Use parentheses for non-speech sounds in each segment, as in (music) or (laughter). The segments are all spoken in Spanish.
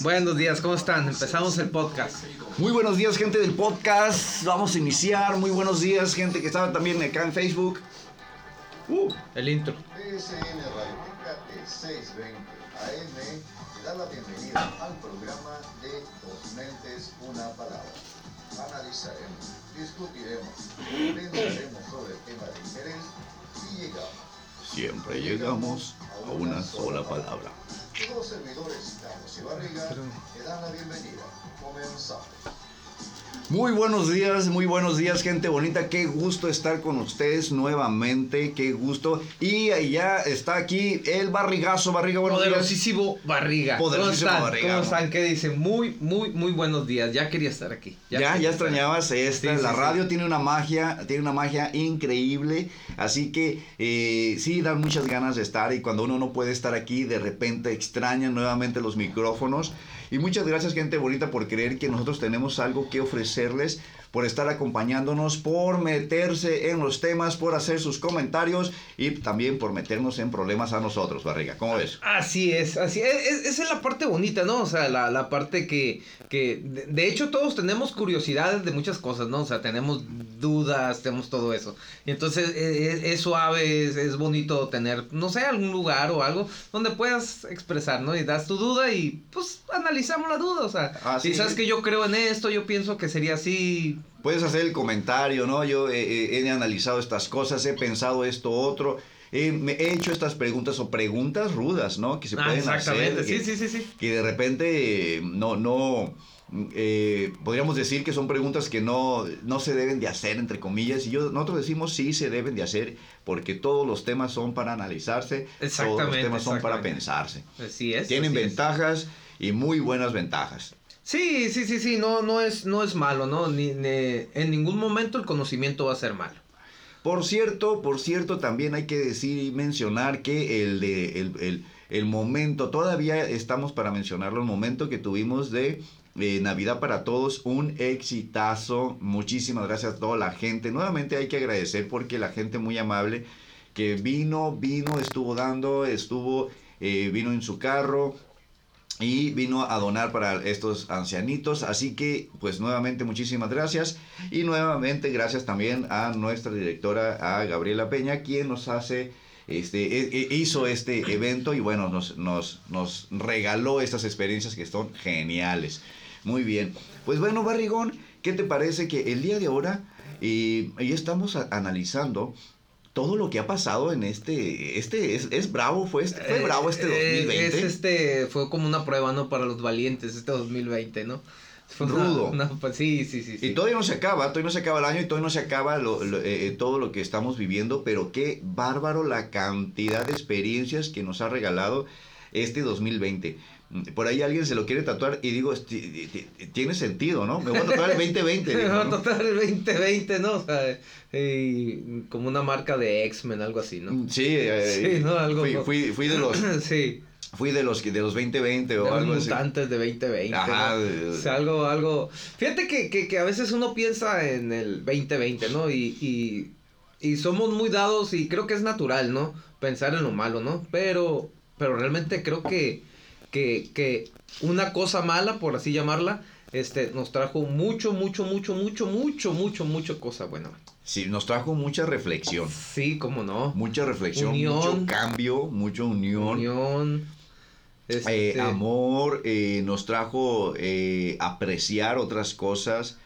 Buenos días, ¿cómo están? Empezamos el podcast. Muy buenos días, gente del podcast. Vamos a iniciar. Muy buenos días, gente que estaba también acá en Facebook. Uh, el intro. PSN Radio Tecate 620 AM da la bienvenida al programa de Dos Mentes, Una Palabra. Analizaremos, discutiremos, comentaremos sobre el tema de interés y llegamos. Siempre llegamos a una sola palabra. Los servidores Carlos y Barriga te dan la bienvenida. Comenzamos. Muy buenos días, muy buenos días, gente bonita. Qué gusto estar con ustedes nuevamente. Qué gusto. Y ya está aquí el barrigazo, barriga. Buenos días. Poderosísimo Barriga. Poderosísimo ¿Cómo están? Barriga, ¿Cómo están? ¿Qué dicen? Muy, muy, muy buenos días. Ya quería estar aquí. Ya, ya, extrañabas esta. Sí, la sí, radio sí. tiene una magia, tiene una magia increíble. Así que eh, sí, dan muchas ganas de estar. Y cuando uno no puede estar aquí, de repente extrañan nuevamente los micrófonos. Y muchas gracias, gente bonita, por creer que nosotros tenemos algo que ofrecerles, por estar acompañándonos, por meterse en los temas, por hacer sus comentarios y también por meternos en problemas a nosotros, Barriga. ¿Cómo ves? Así es, así es, es- esa es la parte bonita, ¿no? O sea, la, la parte que, que de, de hecho todos tenemos curiosidades de muchas cosas, ¿no? O sea, tenemos dudas, tenemos todo eso. Y entonces es, es suave, es, es bonito tener, no sé, algún lugar o algo donde puedas expresar, ¿no? Y das tu duda y pues analizamos la duda, o sea, Así si sabes es. que yo creo en esto, yo pienso que sería así. Puedes hacer el comentario, ¿no? Yo eh, eh, he analizado estas cosas, he pensado esto otro, he, me he hecho estas preguntas o preguntas rudas, ¿no? Que se Ah, pueden exactamente, hacer. sí, que, sí, sí, sí. que de repente eh, no, no, eh, podríamos decir que son preguntas que no, no se deben de hacer, entre comillas, y yo, nosotros decimos sí se deben de hacer, porque todos los temas son para analizarse, todos los Exactamente, temas son para exactamente. pensarse. Así es. Tienen así es. ventajas y muy buenas ventajas. Sí, sí, sí, sí, no, no es, no es malo, ¿no? Ni, en ningún momento el conocimiento va a ser malo. Por cierto, por cierto, también hay que decir y mencionar que el de el, el- el momento, todavía estamos para mencionarlo, el momento que tuvimos de eh, Navidad para Todos, un exitazo. Muchísimas gracias a toda la gente. Nuevamente hay que agradecer porque la gente muy amable que vino, vino, estuvo dando, estuvo, eh, vino en su carro, y vino a donar para estos ancianitos. Así que, pues nuevamente muchísimas gracias. Y nuevamente gracias también a nuestra directora, a Gabriela Peña, quien nos hace, este, e- e- hizo este evento y bueno, nos, nos, nos regaló estas experiencias que son geniales. Muy bien. Pues bueno, Barrigón, ¿qué te parece que el día de ahora eh, ya estamos analizando todo lo que ha pasado en este, este, es, es bravo, fue, este, fue Eh, bravo este eh, 2020. Es este, fue como una prueba, ¿no? Para los valientes, este 2020, ¿no? Fue Rudo. una- sí, sí, sí. sí. Y todavía no se acaba, todavía no se acaba el año y todavía no se acaba lo- lo- eh, eh, todo lo que estamos viviendo, pero qué bárbaro la cantidad de experiencias que nos ha regalado este 2020. Por ahí alguien se lo quiere tatuar y digo, "Ti- ti- ti- tiene sentido, ¿no? Me voy a tatuar el (laughs) 2020. Me va a tocar el 2020, ¿no? O sea, como una marca de X-Men, algo así, ¿no? Sí, eh, (laughs) Sí, ¿no? Algo- fui, fui- fui de los, (clears throat) sí. fui de los, de los 2020 De o los algo así. mutantes de 2020. Ajá, ¿no? de- O sea, algo, algo. Fíjate que, que, que a veces uno piensa en el 2020, ¿no? Y, y, y somos muy dados y creo que es natural, ¿no? Pensar en lo malo, ¿no? Pero, pero realmente creo que, que, que una cosa mala, por así llamarla, este, nos trajo mucho, mucho, mucho, mucho, mucho, mucho, mucho cosa buena. Sí, nos trajo mucha reflexión. Sí, cómo no. Mucha reflexión, Unión. mucho cambio, mucha unión. Unión. Eh, este, amor, eh, nos trajo eh, apreciar otras cosas,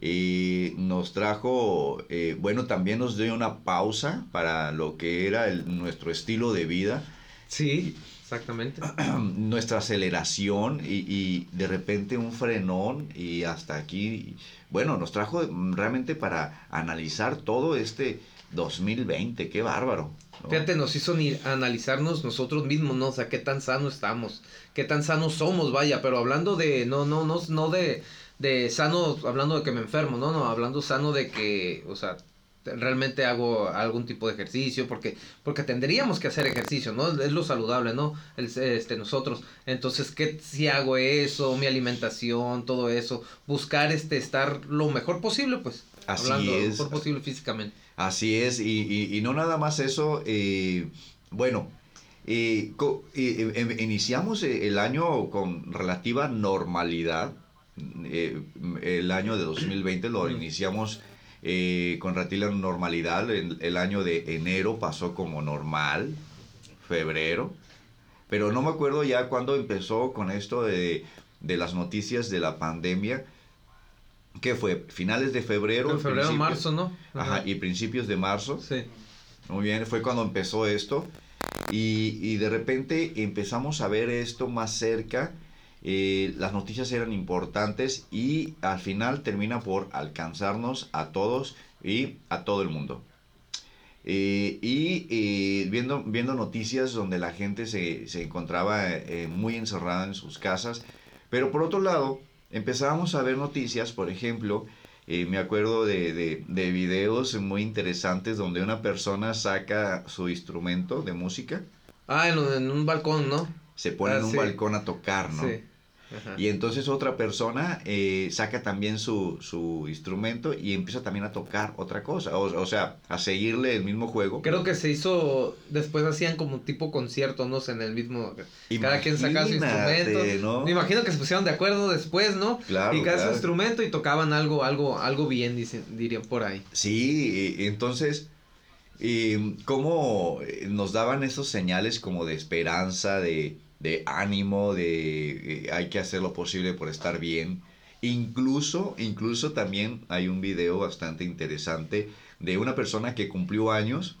eh, nos trajo, eh, bueno, también nos dio una pausa para lo que era el- nuestro estilo de vida, Sí, exactamente. (clears throat) nuestra aceleración y, y de repente un frenón y hasta aquí, bueno, nos trajo realmente para analizar todo este 2020, qué bárbaro. ¿no? Fíjate, nos hizo ni analizarnos nosotros mismos, ¿no? O sea, qué tan sanos estamos, qué tan sanos somos, vaya, pero hablando de, no, no, no, no de, de sano, hablando de que me enfermo, no, no, hablando sano de que, o sea, realmente hago algún tipo de ejercicio porque porque tendríamos que hacer ejercicio no es lo saludable no El- este nosotros. Entonces qué si hago eso mi alimentación todo eso buscar este estar lo mejor posible pues. Así hablando lo es. mejor posible físicamente. Así es, y, y- y no nada más eso, eh, bueno, co- y, eh, em- iniciamos eh, el año con relativa normalidad. Eh, el año de 2020 lo iniciamos eh, con relativa normalidad. El, el año de enero pasó como normal, febrero. Pero no me acuerdo ya cuándo empezó con esto de, de las noticias de la pandemia. ¿Qué fue? ¿Finales de febrero? En febrero, marzo, ¿no? Ajá, y principios de marzo. Sí. Muy bien, fue cuando empezó esto. Y, y de repente empezamos a ver esto más cerca. Eh, las noticias eran importantes y al final termina por alcanzarnos a todos y a todo el mundo. Eh, y eh, viendo, viendo noticias donde la gente se, se encontraba muy encerrada en sus casas. Pero por otro lado, empezábamos a ver noticias, por ejemplo, me acuerdo de, de, de videos muy interesantes donde una persona saca su instrumento de música, Ah, en, en un balcón, ¿no? se pone Ah, en un sí. balcón a tocar, ¿no? Sí. Ajá. Y entonces otra persona eh, saca también su, su instrumento y empieza también a tocar otra cosa, o, o sea, a seguirle el mismo juego. Creo que se hizo, después hacían como tipo concierto, ¿no? En el mismo, cada quien sacaba su instrumento. ¿no? Me imagino que se pusieron de acuerdo después, ¿no? Claro, y cada su instrumento y tocaban algo, algo, algo bien, dicen, dirían por ahí. Sí, entonces, y cómo eh, nos daban esos señales como de esperanza, de, de ánimo, de eh, hay que hacer lo posible por estar bien. Incluso, incluso también hay un video bastante interesante de una persona que cumplió años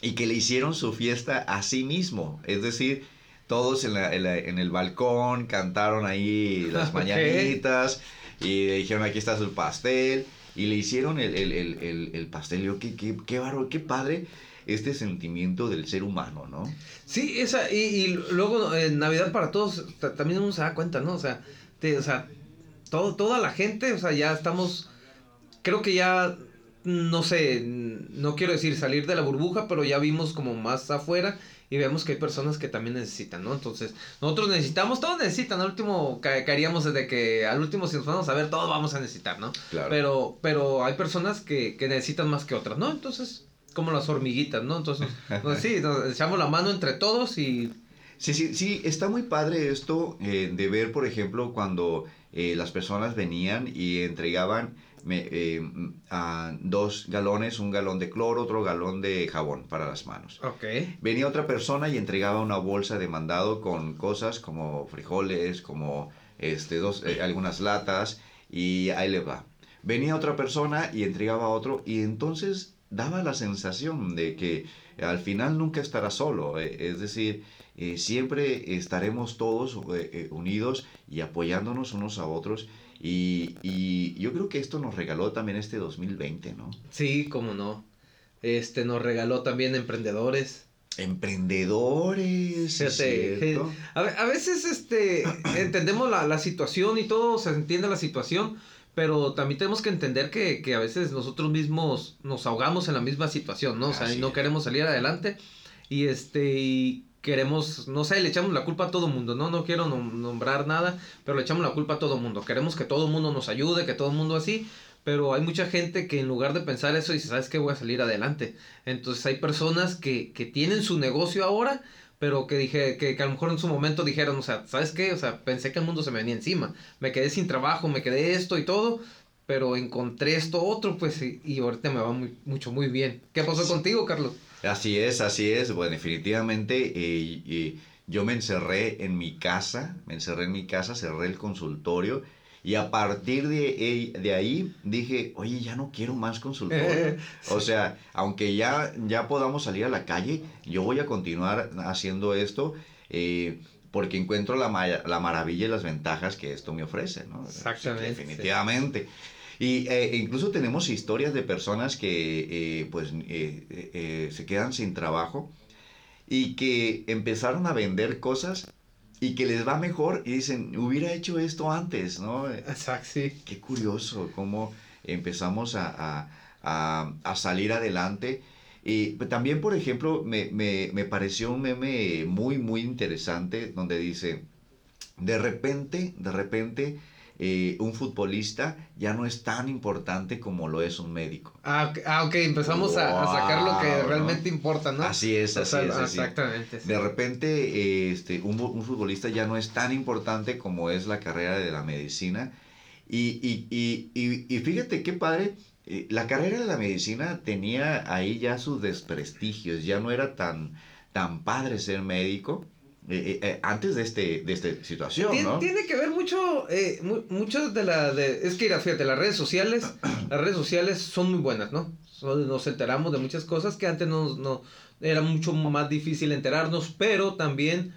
y que le hicieron su fiesta a sí mismo. Es decir, todos en, la- en la- en el balcón cantaron ahí las (laughs) mañanitas y le dijeron aquí está su pastel y le hicieron el, el, el, el, el pastel. Yo, qué, qué, qué bárbaro, qué padre este sentimiento del ser humano, ¿no? Sí, esa, y, y luego en Navidad para todos, ta- también uno se da cuenta, ¿no? O sea, te- o sea, todo, toda la gente, o sea, ya estamos, creo que ya, no sé, no quiero decir salir de la burbuja, pero ya vimos como más afuera y vemos que hay personas que también necesitan, ¿no? Entonces, nosotros necesitamos, todos necesitan, al último ca- caeríamos desde que, al último si nos vamos a ver, todos vamos a necesitar, ¿no? Claro. Pero, pero hay personas que, que necesitan más que otras, ¿no? Entonces, como las hormiguitas, ¿no? Entonces, (laughs) pues sí, nos echamos la mano entre todos y Sí, sí, sí, está muy padre esto eh, de ver, por ejemplo, cuando eh, las personas venían y entregaban me- eh, a dos galones, un galón de cloro, otro galón de jabón para las manos. Ok. Venía otra persona y entregaba una bolsa de mandado con cosas como frijoles, como este, dos, eh, algunas latas y ahí le va. Venía otra persona y entregaba otro y entonces daba la sensación de que al final nunca estará solo, eh, es decir, eh, siempre estaremos todos eh, eh, unidos y apoyándonos unos a otros y, y yo creo que esto nos regaló también este 2020, ¿no? Sí, cómo no. Este nos regaló también emprendedores. Emprendedores, Fíjate, a veces este entendemos la, la situación y todo, se entiende la situación, pero también tenemos que entender que, que a veces nosotros mismos nos ahogamos en la misma situación, ¿no? O sea, Así y no queremos salir adelante y este y queremos, no sé, le echamos la culpa a todo mundo, ¿no? No quiero nom- nombrar nada, pero le echamos la culpa a todo mundo. Queremos que todo el mundo nos ayude, que todo el mundo así, pero hay mucha gente que en lugar de pensar eso dice, ¿sabes qué? Voy a salir adelante. Entonces hay personas que, que tienen su negocio ahora, pero que dije, que, que a lo mejor en su momento dijeron, o sea, ¿sabes qué? O sea, pensé que el mundo se me venía encima. Me quedé sin trabajo, me quedé esto y todo, pero encontré esto otro, pues, y, y ahorita me va muy, mucho, muy bien. ¿Qué pasó Sí. contigo, Carlos? Así es, así es. Bueno, definitivamente eh, eh, yo me encerré en mi casa, me encerré en mi casa, cerré el consultorio y a partir de, eh, de ahí dije, oye, ya no quiero más consultorio. (laughs) O sea, aunque ya, ya podamos salir a la calle, yo voy a continuar haciendo esto eh, porque encuentro la, ma- la maravilla y las ventajas que esto me ofrece, ¿no? Exactamente. Definitivamente. Y eh, incluso tenemos historias de personas que eh, pues eh, eh, eh, se quedan sin trabajo y que empezaron a vender cosas y que les va mejor y dicen, hubiera hecho esto antes, ¿no? Exacto, sí. Qué curioso cómo empezamos a, a- a- a salir adelante. Y también, por ejemplo, me, me- me pareció un meme muy, muy interesante donde dice, de repente, de repente, eh, un futbolista ya no es tan importante como lo es un médico. Ah, ok, ah, ok, empezamos a, a sacar lo que realmente importa, ¿no? Así es, O así sea, es. así. Exactamente. sí. De repente, eh, este, un, un futbolista ya no es tan importante como es la carrera de la medicina. Y, y, y, y, y fíjate qué padre, eh, la carrera de la medicina tenía ahí ya sus desprestigios, ya no era tan, tan padre ser médico eh, eh, eh, antes de, este, de esta situación, Tien- ¿no? Tiene que ver mucho, eh, mu- mucho de la, de, es que mira, fíjate, las redes sociales, (clears throat) las redes sociales son muy buenas, ¿no? Son- nos enteramos de muchas cosas que antes no, no, era mucho más difícil enterarnos, pero también,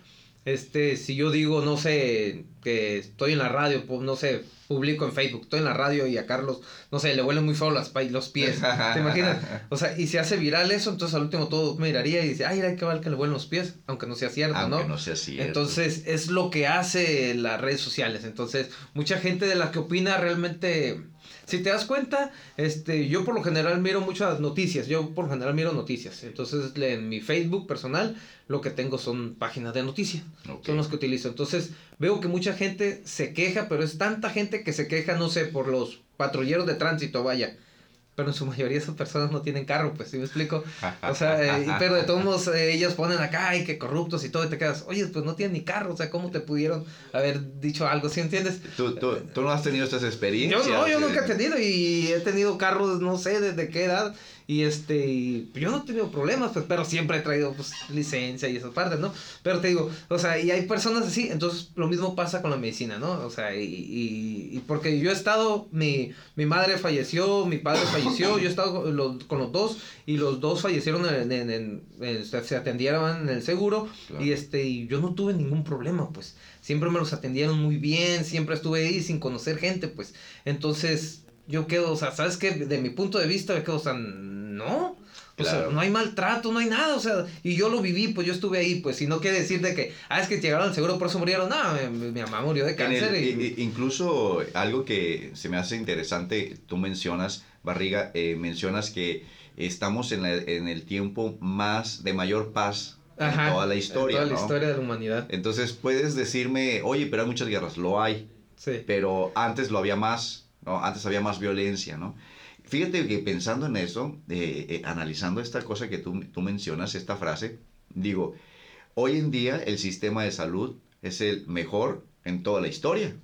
este, si yo digo, no sé, que estoy en la radio, no sé, publico en Facebook, estoy en la radio y a Carlos, no sé, le huelen muy feo las, los pies, ¿te imaginas? (laughs) O sea, y se hace viral eso, entonces al último todo miraría y dice, ay, mira qué mal que le huelen los pies, aunque no sea cierto, Aunque ¿no? no sea cierto. Entonces, es lo que hace las redes sociales. Entonces, mucha gente de la que opina realmente, si te das cuenta, este, yo por lo general miro muchas noticias, yo por lo general miro noticias. Entonces, en mi Facebook personal, lo que tengo son páginas de noticias, son los que utilizo. Entonces, veo que mucha gente se queja, pero es tanta gente que se queja, no sé, por los patrulleros de tránsito, vaya. Pero en su mayoría esas personas no tienen carro, pues, ¿sí me explico? (laughs) O sea, eh, y- pero de todos modos eh, ellos ponen acá, ay, que corruptos y todo, y te quedas, oye, pues no tienen ni carro, o sea, ¿cómo te pudieron haber dicho algo, ¿sí entiendes? ¿Tú, tú, tú no has tenido estas Yo experiencias? no, yo nunca he tenido y he tenido carros, no sé desde qué edad, y este, y yo no he tenido problemas, pues, pero siempre he traído, pues, licencia y esas partes, ¿no? Pero te digo, o sea, y hay personas así, entonces lo mismo pasa con la medicina, ¿no? O sea, y, y, y porque yo he estado, mi, mi madre falleció, mi padre falleció, yo he estado con los, con los dos, y los dos fallecieron en, en, en- en- se se atendieron en el seguro, Claro. y este, y yo no tuve ningún problema, pues. Siempre me los atendieron muy bien, siempre estuve ahí sin conocer gente, pues. Entonces, yo quedo, o sea, ¿sabes qué? De mi punto de vista, me quedo, o sea, no. O sea, Claro. no hay maltrato, no hay nada, o sea, y yo lo viví, pues yo estuve ahí, pues, y no quiere decir de que, ah, es que llegaron al seguro, por eso murieron, no, mi, mi mamá murió de En el- cáncer y... incluso algo que se me hace interesante, tú mencionas, Barriga, eh, mencionas que estamos en, la- en el tiempo más de mayor paz Ajá, en toda la historia. toda la ¿no? historia de la humanidad, Entonces puedes decirme, oye, pero hay muchas guerras, lo hay, sí. pero antes lo había más, ¿no? Antes había más violencia, ¿no? Fíjate que pensando en eso, eh, eh, analizando esta cosa que tú, tú mencionas, esta frase, digo, hoy en día el sistema de salud es el mejor en toda la historia.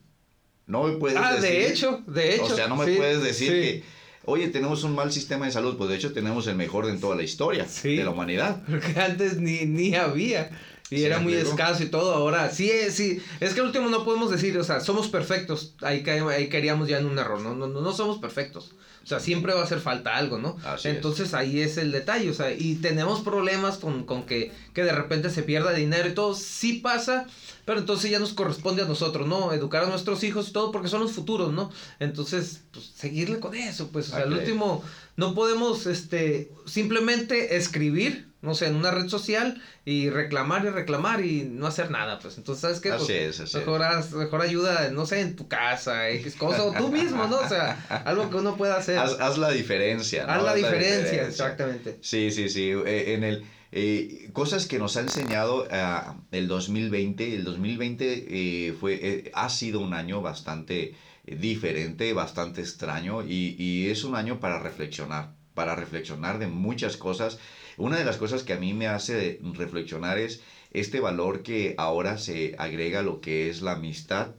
No me puedes Ah, decir... de hecho, de hecho. O sea, no me sí, puedes decir sí. que, oye, tenemos un mal sistema de salud, pues de hecho tenemos el mejor en toda la historia Sí. de la humanidad. (laughs) Porque antes ni, ni había. Y Sí, era muy escaso y todo. Ahora, sí, es- sí. Es que al último no podemos decir, o sea, somos perfectos. Ahí, ahí caeríamos ya en un error. No, no, no, no somos perfectos. O sea, siempre va a hacer falta algo, ¿no? Así es. Entonces ahí es el detalle. O sea, y tenemos problemas con, con que, que de repente se pierda dinero y todo. Sí pasa. Pero entonces ya nos corresponde a nosotros, ¿no? Educar a nuestros hijos y todo porque son los futuros, ¿no? Entonces, pues seguirle con eso, pues, o sea, al último no podemos, este, simplemente escribir, no sé, en una red social y reclamar y reclamar y no hacer nada, pues, entonces, ¿sabes qué? Pues, Así es, así mejor, ayuda, no sé, en tu casa, X cosa, o tú mismo, ¿no? O sea, algo que uno pueda hacer. Haz, haz la diferencia. ¿no? Haz la diferencia, exactamente. Sí, sí, sí. eh, en el, eh, cosas que nos ha enseñado ah, el 2020. El 2020 eh, fue, eh, ha sido un año bastante eh, diferente, bastante extraño y, y es un año para reflexionar, para reflexionar de muchas cosas. Una de las cosas que a mí me hace reflexionar es este valor que ahora se agrega a lo que es la amistad,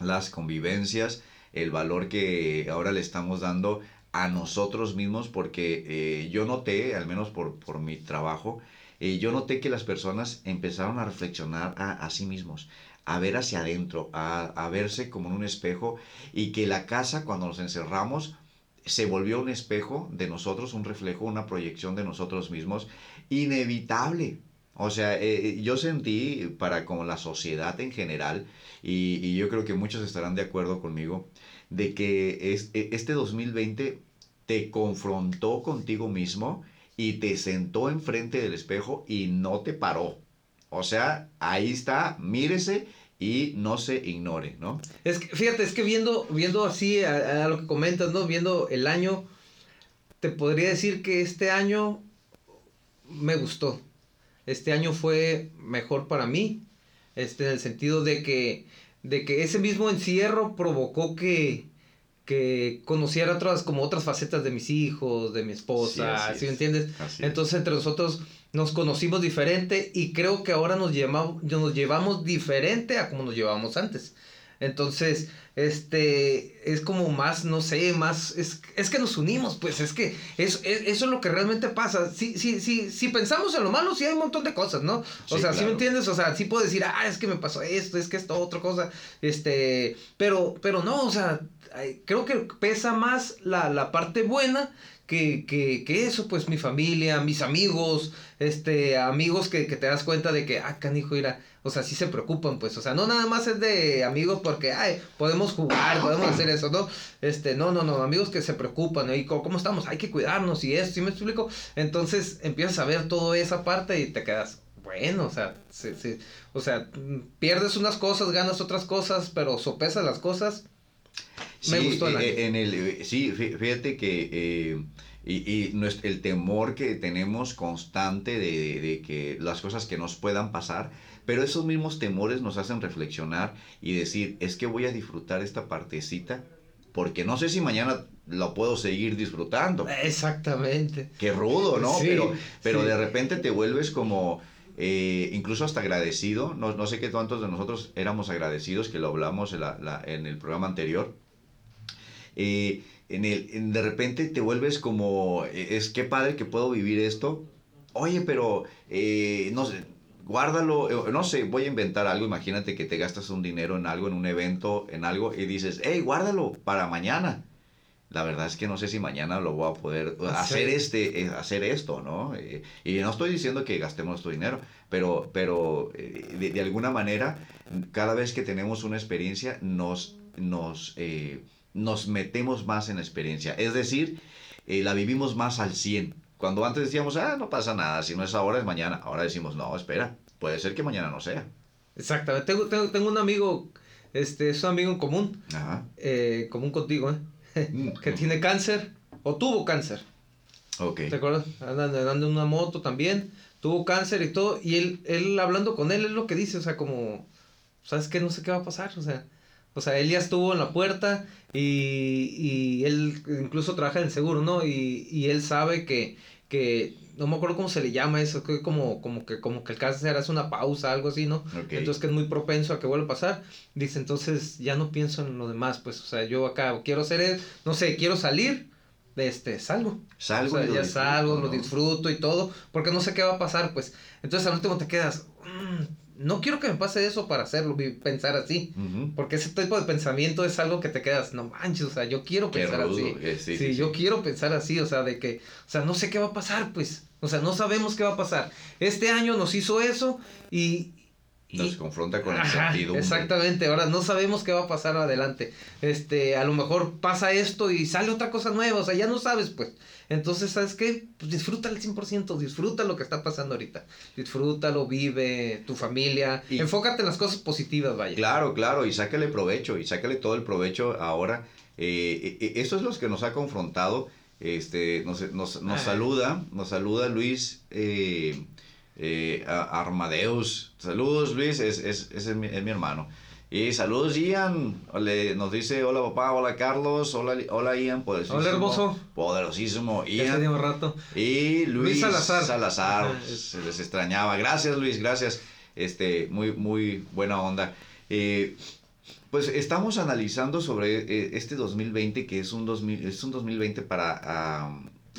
las convivencias, el valor que ahora le estamos dando a nosotros mismos, porque eh, yo noté, al menos por, por mi trabajo, eh, yo noté que las personas empezaron a reflexionar a, a sí mismos, a ver hacia adentro, a, a verse como en un espejo, y que la casa cuando nos encerramos se volvió un espejo de nosotros, un reflejo, una proyección de nosotros mismos, inevitable. O sea, eh, yo sentí para como la sociedad en general, y, y yo creo que muchos estarán de acuerdo conmigo, de que es, e- este 2020 te confrontó contigo mismo y te sentó enfrente del espejo y no te paró. O sea, ahí está, mírese y no se ignore, ¿no? Es que, fíjate, es que viendo, viendo así a, a lo que comentas, ¿no? Viendo el año, te podría decir que este año me gustó. Este año fue mejor para mí, este, en el sentido de que de que ese mismo encierro provocó que, que conociera otras, como otras facetas de mis hijos, de mi esposa, ¿sí, me entiendes? Entonces entre nosotros nos conocimos diferente y creo que ahora nos, llevamos, nos llevamos diferente a como nos llevábamos antes. Entonces, este, es como más, no sé, más, es, es que nos unimos, pues es que es, eso es lo que realmente pasa. Si, si, si, si pensamos en lo malo, sí hay un montón de cosas, ¿no? O sea, si me entiendes? O sea, sí puedo decir, ah, es que me pasó esto, es que esto, otra cosa, este, pero, pero no, o sea, creo que pesa más la, la parte buena que, que, que, eso, pues mi familia, mis amigos, este, amigos que, que te das cuenta de que, ah, canijo, mira, o sea, sí se preocupan, pues, o sea, no nada más es de amigos porque, ay, podemos jugar, podemos hacer eso, ¿no? Este, no, no, no, amigos que se preocupan, ¿y cómo, estamos? Hay que cuidarnos y eso, ¿sí me explico? Entonces empiezas a ver toda esa parte y te quedas, bueno, o sea, sí, sí, o sea, pierdes unas cosas, ganas otras cosas, pero sopesas las cosas. Me gustó el eh, en el, eh, sí, fíjate que eh, y, y el temor que tenemos constante de, de, que las cosas que nos puedan pasar, pero esos mismos temores nos hacen reflexionar y decir, es que voy a disfrutar esta partecita porque no sé si mañana lo puedo seguir disfrutando. Exactamente. Qué rudo, ¿no? pero pero de repente te vuelves como... Eh, incluso hasta agradecido, no, no sé qué tantos de nosotros éramos agradecidos, que lo hablamos en, la, en el programa anterior, eh, en el, de repente te vuelves como, eh, es que padre que puedo vivir esto. Oye, pero, eh, no sé, guárdalo, no sé, voy a inventar algo, imagínate que te gastas un dinero en algo, en un evento, en algo, y dices, hey, guárdalo para mañana. La verdad es que no sé si mañana lo voy a poder hacer, este, hacer esto, ¿no? y no estoy diciendo que gastemos tu dinero, pero, pero de, de, alguna manera, cada vez que tenemos una experiencia, nos, nos nos metemos más en la experiencia. Es decir, eh, la vivimos más al 100. Cuando antes decíamos, ah, no pasa nada, si no es ahora es mañana. Ahora decimos, no, espera, puede ser que mañana no sea. Exactamente. Tengo, tengo, tengo un amigo, este, es un amigo en común, Ajá. Eh, común contigo, ¿eh? (laughs) Que tiene cáncer o tuvo cáncer. Ok. ¿Te acuerdas? Andando, andando en una moto también, tuvo cáncer y todo. Y él, él hablando con él, es lo que dice, o sea, como, ¿sabes qué? No sé qué va a pasar, o sea o sea, él ya estuvo en la puerta y, y él incluso trabaja en seguro, ¿no? Y, y él sabe que, que, no me acuerdo cómo se le llama eso, que como, como que como que el cáncer hace una pausa, algo así, ¿no? Entonces que es muy propenso a que vuelva a pasar. Dice, entonces ya no pienso en lo demás, pues, o sea, yo acá quiero hacer, no sé, quiero salir, este, salgo. Salgo. O sea, ya salgo, lo disfruto y todo, porque no sé qué va a pasar, pues. Entonces al último te quedas, mm, no quiero que me pase eso para hacerlo, pensar así. Porque ese tipo de pensamiento es algo que te quedas, no manches, o sea, yo quiero pensar así. Eh, sí, yo quiero pensar así, o sea, de que, o sea, no sé qué va a pasar, pues. O sea, no sabemos qué va a pasar. Este año nos hizo eso y... Nos confronta con el sentido. Exactamente, ahora no sabemos qué va a pasar adelante. Este, a lo mejor pasa esto y sale otra cosa nueva, o sea, ya no sabes, pues. Entonces, ¿sabes qué? Pues disfruta al 100%, disfruta lo que está pasando ahorita. Disfrútalo, vive, tu familia. Y, Enfócate en las cosas positivas, vaya. Claro, claro, y sácale provecho, y sácale todo el provecho ahora. Eh, eh, eso es lo que nos ha confrontado. Este, nos, nos, nos saluda, nos saluda Luis eh, eh Armadeus. Saludos, Luis, es, es, es, mi, es mi hermano. Y saludos, Ian. Le, nos dice, hola papá, hola Carlos, hola, hola Ian, poderosísimo. Hola hermoso. Poderosísimo Ian. rato. Y Luis, Salazar. Salazar. (laughs) se les extrañaba. Gracias Luis, gracias. Este, muy, muy buena onda. Eh, pues estamos analizando sobre eh, este 2020, que es un, 2000, es un 2020 para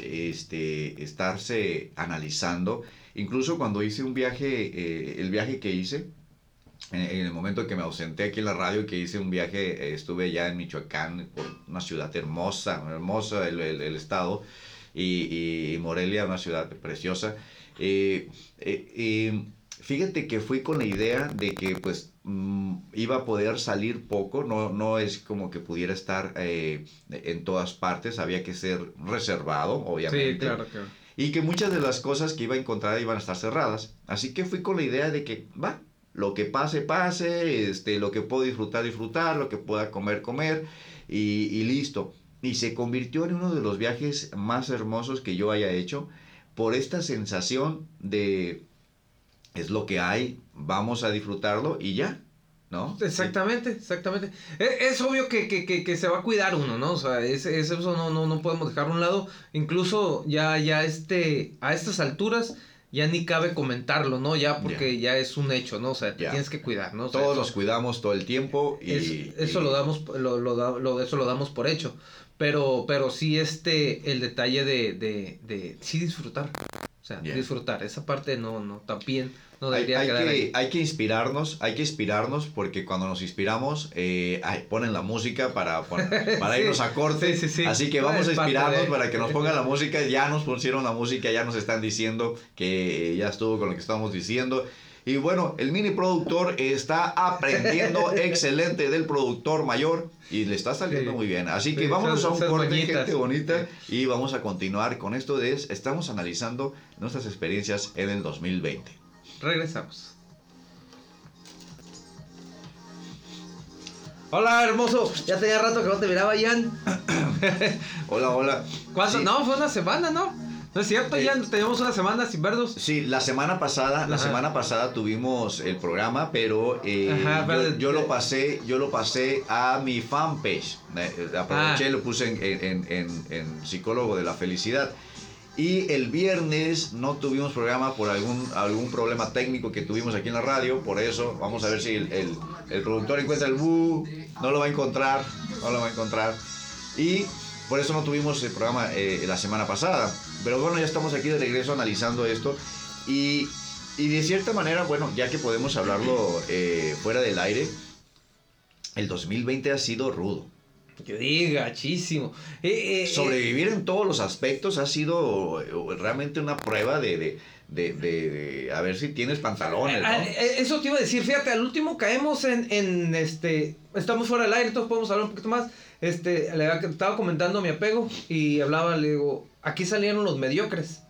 este, estarse analizando. Incluso cuando hice un viaje, eh, el viaje que hice, en, el momento que me ausenté aquí en la radio, que hice un viaje, eh, estuve ya en Michoacán, una ciudad hermosa, hermosa el, el, estado, y, y, Morelia, una ciudad preciosa. Eh, eh, fíjate que fui con la idea de que pues mm, iba a poder salir poco, no, no es como que pudiera estar en todas partes, había que ser reservado, obviamente. Sí, claro, claro. Y que muchas de las cosas que iba a encontrar iban a estar cerradas. Así que fui con la idea de que, va, lo que pase, pase, este, lo que puedo disfrutar, disfrutar, lo que pueda comer, comer, y, listo. Y se convirtió en uno de los viajes más hermosos que yo haya hecho por esta sensación de es lo que hay, vamos a disfrutarlo y ya. ¿No? Exactamente, exactamente. E- Es, obvio que, que, que, que se va a cuidar uno, ¿no? O sea, es, es- eso no, no, no podemos dejarlo a un lado. Incluso ya, ya este, a estas alturas ya ni cabe comentarlo, ¿no? Ya porque ya, es un hecho, ¿no? O sea, te tienes que cuidar, ¿no? O sea, Todos eso- nos cuidamos todo el tiempo y... es- eso y- lo damos, lo, lo, da- lo- eso lo damos por hecho. Pero, pero sí este, el detalle de, de, de sí disfrutar. O sea, disfrutar. Esa parte no, no, también no Hay, debería hay quedar que, ahí. hay que inspirarnos, hay que inspirarnos porque cuando nos inspiramos eh, ay, ponen la música para, pon- (laughs) para Sí, irnos a corte. sí, sí, sí. Así que No, vamos a inspirarnos de- para que nos (laughs) pongan la música. Ya nos pusieron la música, ya nos están diciendo que ya estuvo con lo que estamos diciendo. Y bueno, el mini productor está aprendiendo (laughs) excelente del productor mayor y le está saliendo Sí. muy bien. Así que Sí, vámonos esas- a un corte, gente bonita, y vamos a continuar con esto de estamos analizando nuestras experiencias en el 2020. Regresamos. Hola, hermoso. Ya tenía rato que no te miraba, Jan. (coughs) Hola, hola. ¿Cuánto? Sí. No, fue una semana, ¿no? No es cierto, Eh, Jan. Teníamos una semana sin vernos. Sí, la semana pasada, la semana pasada tuvimos el programa, pero, eh, Ajá, pero- yo, yo lo pasé, yo lo pasé a mi fanpage. Eh, eh, aproveché Ah. y lo puse en, en- en- en psicólogo de la felicidad. Y el viernes no tuvimos programa por algún, algún problema técnico que tuvimos aquí en la radio. Por eso, vamos a ver si el, el- el productor encuentra el bu. No lo va a encontrar. No lo va a encontrar. Y por eso no tuvimos el programa eh, la semana pasada. Pero bueno, ya estamos aquí de regreso analizando esto. Y, y de cierta manera, bueno, ya que podemos hablarlo eh, fuera del aire, el 2020 ha sido rudo. Yo diga, gachísimo. Eh, eh, Sobrevivir en todos los aspectos ha sido eh, realmente una prueba de, de, de- de- de a ver si tienes pantalones, Ah, ¿no? eh, Eso te iba a decir, fíjate, al último caemos en, en este, estamos fuera del aire, entonces podemos hablar un poquito más. Este, le estaba comentando mi apego y hablaba, le digo, aquí salieron los mediocres.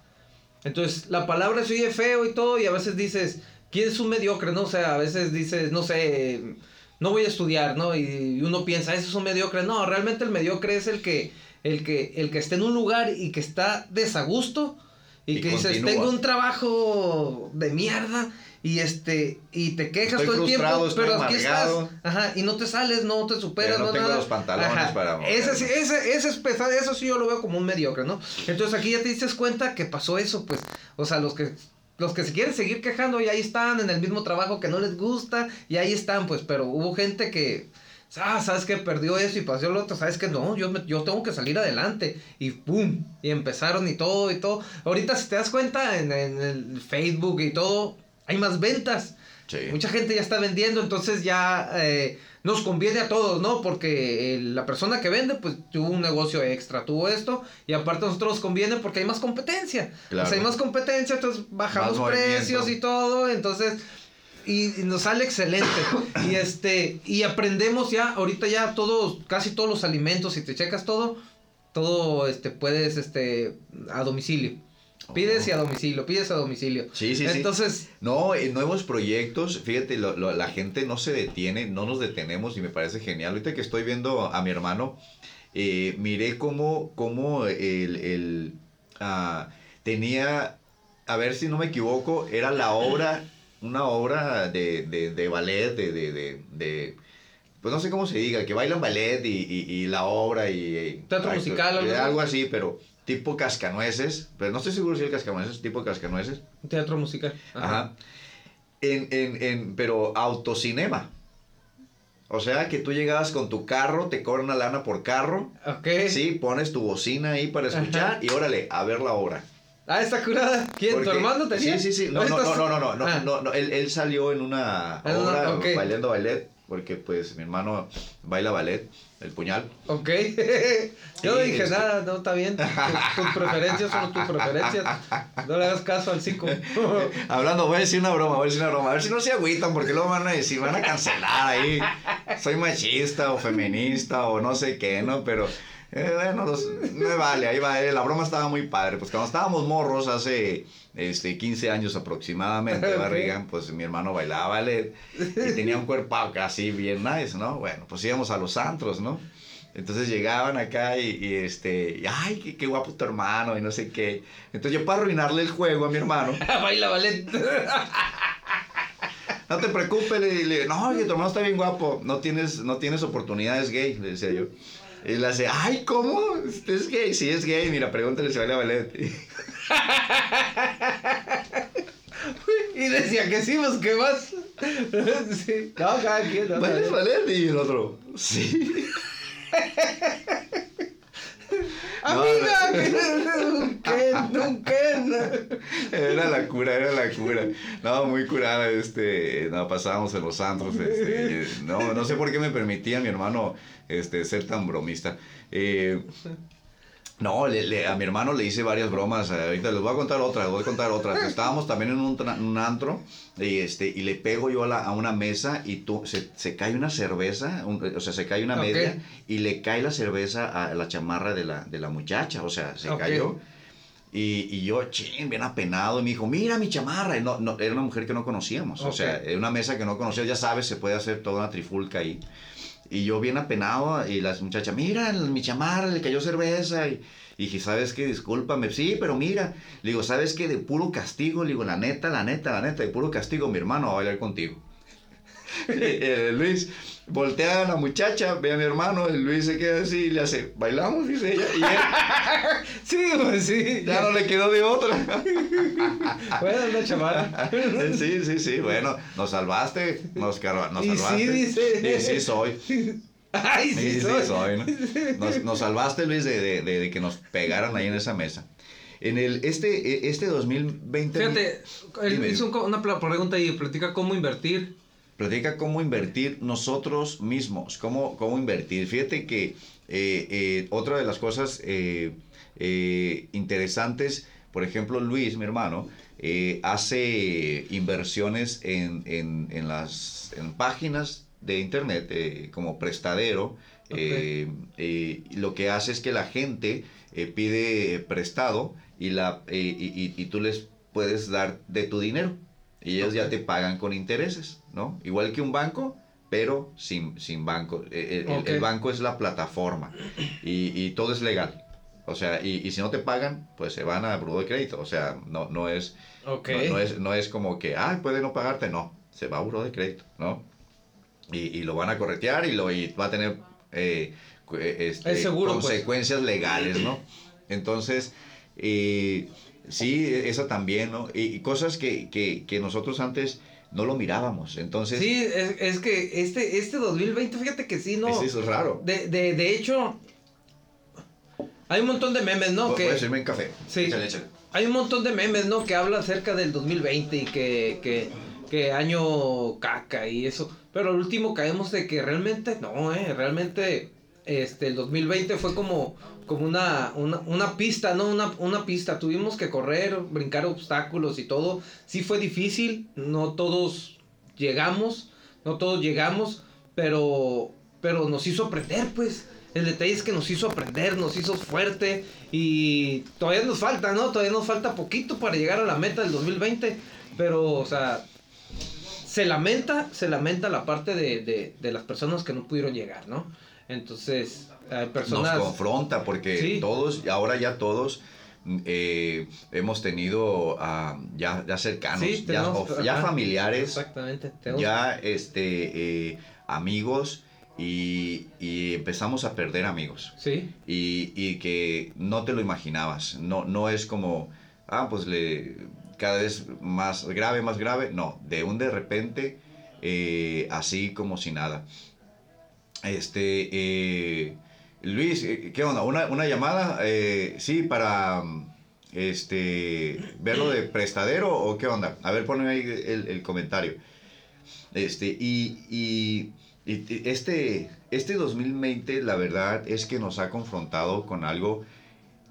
Entonces, la palabra se oye feo y todo, y a veces dices, ¿quién es un mediocre? No, o sea, a veces dices, no sé, no voy a estudiar, ¿no? Y uno piensa, ese es un mediocre. No, realmente el mediocre es el que, el que, el que está en un lugar y que está desagusto y, Y que dices, tengo un trabajo de mierda y este y te quejas Estoy todo el tiempo, pero aquí estás, ajá, y no te sales, no te superas, Pero no tengo nada. los pantalones Ajá. para Ese ese, ese es pesado, eso sí yo lo veo como un mediocre, ¿no? Entonces aquí ya te diste cuenta que pasó eso, pues, o sea, los que los que se quieren seguir quejando y ahí están en el mismo trabajo que no les gusta y ahí están, pues, pero hubo gente que ah, sabes que perdió eso y pasó lo otro, sabes que no, yo me- yo tengo que salir adelante y pum, y empezaron y todo y todo. Ahorita si te das cuenta en, en el Facebook y todo, hay más ventas. Sí. Mucha gente ya está vendiendo, entonces ya eh, nos conviene a todos, ¿no? Porque eh, la persona que vende, pues tuvo un negocio extra, tuvo esto, y aparte a nosotros nos conviene porque hay más competencia. Claro. O sea, hay más competencia, entonces bajamos Más movimiento. precios y todo, entonces y, y nos sale excelente y este y aprendemos ya ahorita ya todos casi todos los alimentos si te checas todo todo este puedes este a domicilio pides y a domicilio pides a domicilio Sí, sí, sí. entonces No, en nuevos proyectos, fíjate, lo- lo- la gente no se detiene, no nos detenemos y me parece genial. Ahorita que estoy viendo a mi hermano, eh, miré cómo, cómo el, el, ah, tenía, a ver si no me equivoco, era la obra, una obra de, de, de ballet, de, de, pues no sé cómo se diga, que bailan ballet y, y, y la obra y... Teatro musical, algo algo así, pero tipo cascanueces, pero no estoy seguro si el cascanueces, tipo cascanueces. teatro musical Ajá. En, en, en, pero autocinema. O sea que tú llegabas con tu carro, te cobran una lana por carro. Ok. Sí, pones tu bocina ahí para escuchar Ajá. y órale, a ver la obra. Ah, está curada. ¿Quién? Porque- ¿Tu hermano tenía? Sí, sí, sí. No, no, no, no, no, no, Ah. no, no, Él, él salió en una una- obra bailando ballet, porque pues mi hermano baila ballet, el puñal. Ok. (laughs) Yo no Sí, dije nada, no está bien. Tus, tus preferencias son tus preferencias. No le hagas caso al psico. (laughs) Hablando, voy a decir una broma, voy a decir una broma. A ver si no se agüitan, porque luego van a decir, van a cancelar ahí. Soy machista o feminista o no sé qué, ¿no? Pero, eh, bueno, los- me vale, ahí va. eh, La broma estaba muy padre. Pues cuando estábamos morros hace este, 15 años aproximadamente. Barrigan, pues mi hermano bailaba ballet y tenía un cuerpo así bien nice, ¿no? Bueno, pues íbamos a los antros, ¿no? Entonces llegaban acá y, y, este, y, ay, qué, qué guapo tu hermano y no sé qué. Entonces yo para arruinarle el juego a mi hermano, (laughs) Baila ballet. no te preocupes, le, le no, oye, tu hermano está bien guapo, no tienes, no tienes oportunidades gay, le decía yo. Y le hace, ay, ¿cómo? ¿Es gay? Sí, es gay, mira, pregúntale si vale a ballet. (laughs) Y decía que sí, pues que más. (laughs) Sí. No, cada quien. no, ¿Bailes no. ballet? Y el otro, sí. (laughs) Amiga, (laughs) que un Ken. Era la cura, era la cura. No, muy curada, este, no, pasábamos en los antros, este, no, no sé por qué me permitía mi hermano, este, ser tan bromista. Eh, no, le- le- a mi hermano le hice varias bromas, eh, ahorita les voy a contar otra, les voy a contar otra. (laughs) Estábamos también en un, antro, y este, y le pego yo a, la- a una mesa y tú, se, se cae una cerveza, un- o sea, se cae una media, y le cae la cerveza a la chamarra de la, de la muchacha, o sea, se cayó. Y, y yo, ching, bien apenado, y me dijo, mira mi chamarra. Y no, no, era una mujer que no conocíamos, o sea, una mesa que no conocíamos, ya sabes, se puede hacer toda una trifulca ahí. Y yo bien apenado, y las muchachas, mira, mi chamarra, le cayó cerveza. Y, y dije, ¿sabes qué? Discúlpame. Sí, pero mira. Digo, ¿sabes qué? De puro castigo, digo, la neta, la neta, la neta, de puro castigo, mi hermano va a bailar contigo. (laughs) Eh, Luis voltea a la muchacha, ve a mi hermano, y Luis se queda así y le hace, ¿bailamos? Dice ella. Y él (laughs) Sí, pues sí. ya no le quedó de otra. (laughs) Bueno, chamarra. (laughs) Sí, sí, sí, bueno, nos salvaste, nos, nos Y sí, salvaste. dice. Sí, sí soy. Ay, Sí, sí, sí, soy. soy, ¿no? Nos, nos salvaste, Luis, de, de- de- de que nos pegaran ahí en esa mesa. En el, este, este 2020... Fíjate, él hizo una pregunta y platica cómo invertir. Platica cómo invertir nosotros mismos, cómo, cómo invertir. Fíjate que eh, eh, otra de las cosas eh, interesantes, por ejemplo, Luis, mi hermano, hace inversiones en, en- en las en páginas de internet como prestadero. lo que hace es que la gente pide prestado y, la, y, y- y tú les puedes dar de tu dinero. Y ellos ya te pagan con intereses, ¿no? Igual que un banco, pero sin, sin banco. Eh, El, el- banco es la plataforma y, y todo es legal. O sea, y, y si no te pagan, pues se van a buró de crédito. O sea, no, no, es, no, no es, no es como que, ah, puede no pagarte. No, se va a buró de crédito, ¿no? Y, y lo van a corretear y, lo, y va a tener eh, eh, este, Es seguro, pues. consecuencias legales, ¿no? Entonces, eh, sí, eso también, ¿no? Y, y cosas que, que, que nosotros antes no lo mirábamos. Entonces, Sí, es, es que este, este 2020, fíjate que sí, ¿no? es, eso es raro. De, de, de hecho, hay un montón de memes, ¿no? Que, en café. Sí. Échale, échale. hay un montón de memes, ¿no? Que habla acerca del 2020 y que, que, que año caca y eso. Pero al último caemos de que realmente no, ¿eh? Realmente este, el 2020 fue como, como una, una, una pista, ¿no? Una, una pista. Tuvimos que correr, brincar obstáculos y todo. Sí fue difícil, no todos llegamos, no todos llegamos, pero, pero nos hizo aprender, pues. El detalle es que nos hizo aprender, nos hizo fuerte y todavía nos falta, ¿no? Todavía nos falta poquito para llegar a la meta del 2020, pero, o sea, se lamenta, se lamenta la parte de, de, de las personas que no pudieron llegar, ¿no? Entonces, hay personas... Nos confronta porque Sí. todos, ahora ya todos mm, eh, hemos tenido ah, ya, ya cercanos, Sí, ya, of- familiares, Exactamente. ya este, eh, amigos y, y empezamos a perder amigos. Sí, y, y que no te lo imaginabas. No, no es como, ah, pues le, cada vez más grave, más grave. No, de un de repente, eh, así como si nada. Este, eh, Luis, eh, ¿qué onda? ¿Una, una llamada? Eh, sí, para mm, este, verlo de prestadero o qué onda? A ver, ponme ahí el, el comentario. Este, y, y, y- este, este 2020, la verdad es que nos ha confrontado con algo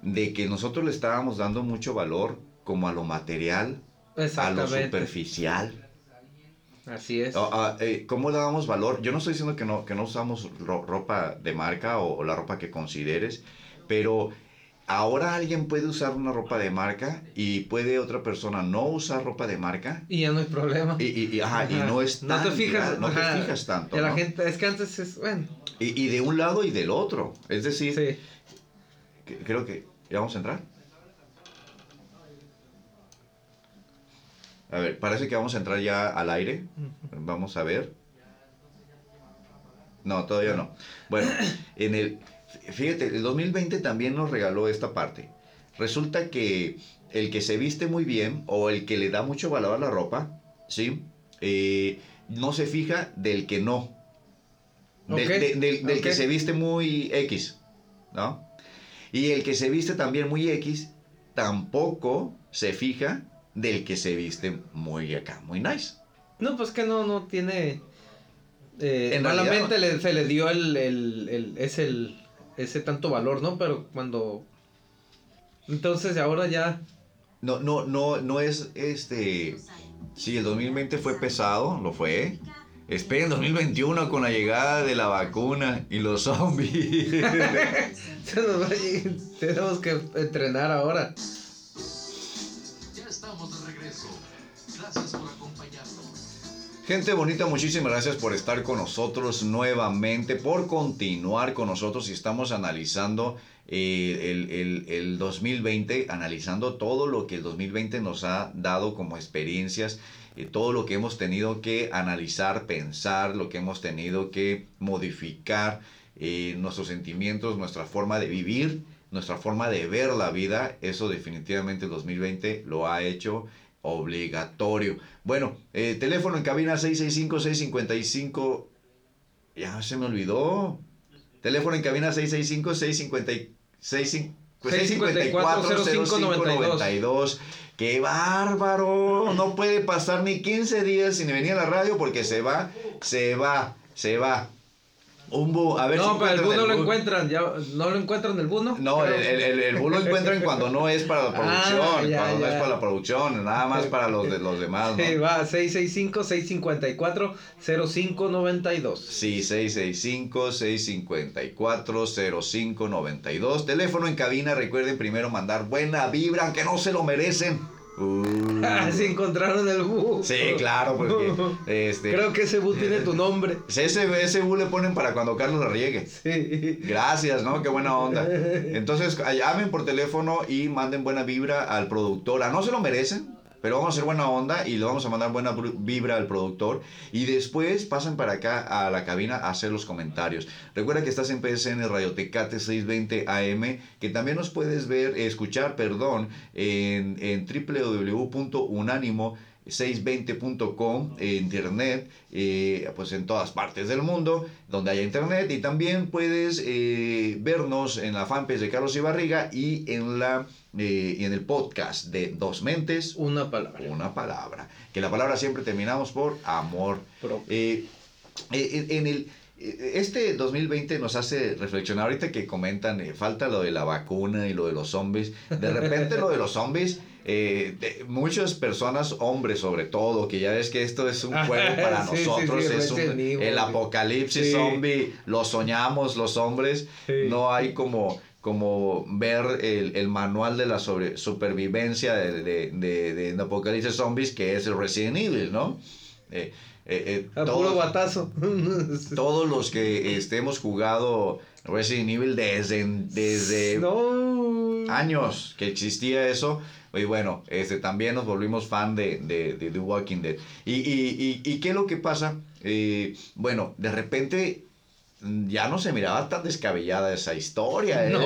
de que nosotros le estábamos dando mucho valor como a lo material, a lo superficial. Así es. Ah, ah, eh, ¿Cómo le damos valor? Yo no estoy diciendo que no, que no usamos ro- ropa de marca o, o la ropa que consideres, pero ahora alguien puede usar una ropa de marca y puede otra persona no usar ropa de marca. Y ya no hay problema. Y, y- y, ajá, y no es No te tan fijas, no te fijas tanto. La ¿no? gente, es que antes es, bueno, Y, y de un lado y del otro. Es decir, sí. que- creo que ya vamos a entrar. A ver, parece que vamos a entrar ya al aire. Vamos a ver. No, todavía no. Bueno, en el fíjate, el 2020 también nos regaló esta parte. Resulta que el que se viste muy bien o el que le da mucho valor a la ropa, ¿sí? Eh, no se fija del que no. Del, de- del- del que se viste muy X, ¿no? Y el que se viste también muy X, tampoco se fija del que se viste muy acá, muy nice. No, pues que no, no tiene. Eh, En malamente realidad- le, se le dio el, el, el- ese, el- ese tanto valor, ¿no? Pero cuando. Entonces ahora ya. No, no, no, no es este. Sí, el 2020 fue pesado, lo fue. Esperen 2021 con la llegada de la vacuna y los zombies. (laughs) tenemos que entrenar ahora. Gracias por acompañarnos. Gente bonita, muchísimas gracias por estar con nosotros nuevamente, por continuar con nosotros y estamos analizando eh, el, el- el 2020, analizando todo lo que el 2020 nos ha dado como experiencias, eh, todo lo que hemos tenido que analizar, pensar, lo que hemos tenido que modificar, eh, nuestros sentimientos, nuestra forma de vivir, nuestra forma de ver la vida, eso definitivamente el 2020 lo ha hecho obligatorio. Bueno, eh, teléfono en cabina 665-655. Ya se me olvidó. Teléfono en cabina 655-654-0592. ¡Qué bárbaro! No puede pasar ni 15 días sin venir a la radio porque se va, se va, se va. Un bu, a ver no, si pero el bu no lo encuentran. Ya, ¿No lo encuentran el bu, no? No, el, el, el, el bu lo (laughs) encuentran cuando no es para la Ah, producción, ya, cuando no es para la producción, nada más para los de los demás, ¿no? (laughs) Sí, va, 665-654-0592. Sí, 665-654-0592. Teléfono en cabina, recuerden primero mandar buena vibra, aunque no se lo merecen. Uh. Ah, encontraron el bu. Sí, claro, porque este, Creo que ese bu tiene tu nombre. (laughs) ese, ese bu le ponen para cuando Carlos la riegue. Sí. Gracias, ¿no? Qué buena onda. (laughs) Entonces, llamen por teléfono y manden buena vibra al productor. Ah, no se lo merecen, pero vamos a hacer buena onda y le vamos a mandar buena vibra al productor. Y después pasen para acá a la cabina a hacer los comentarios. Recuerda que estás en PSN Radio Tecate 620 AM, que también nos puedes ver, escuchar, perdón, en, en www.unánimo 620.com eh, internet eh, pues en todas partes del mundo donde haya internet. Y también puedes eh, vernos en la fanpage de Carlos Ibarriga y en la eh, y en el podcast de Dos Mentes. Una palabra. una palabra. Que la palabra siempre terminamos por amor. Eh, en el este 2020 nos hace reflexionar. Ahorita que comentan falta lo de la vacuna y lo de los zombies de repente lo de los zombies eh, de- muchas personas hombres sobre todo que ya ves que esto es un juego para (laughs) Sí, nosotros sí, es un- el apocalipsis zombie lo soñamos los hombres no hay como como ver el, el manual de la sobre, supervivencia de, de, de, de Apocalipsis Zombies, que es el Resident Evil, ¿no? Eh, eh, eh, A todos- puro batazo. (laughs) (laughs) todos los que este, hemos jugado Resident Evil desde, desde no. años que existía eso. Y bueno, este, también nos volvimos fan de, de, de The Walking Dead. ¿Y, y, y, y qué es lo que pasa? Eh, bueno, de repente mm, ya no se miraba tan descabellada esa historia. (laughs) ¿eh? No,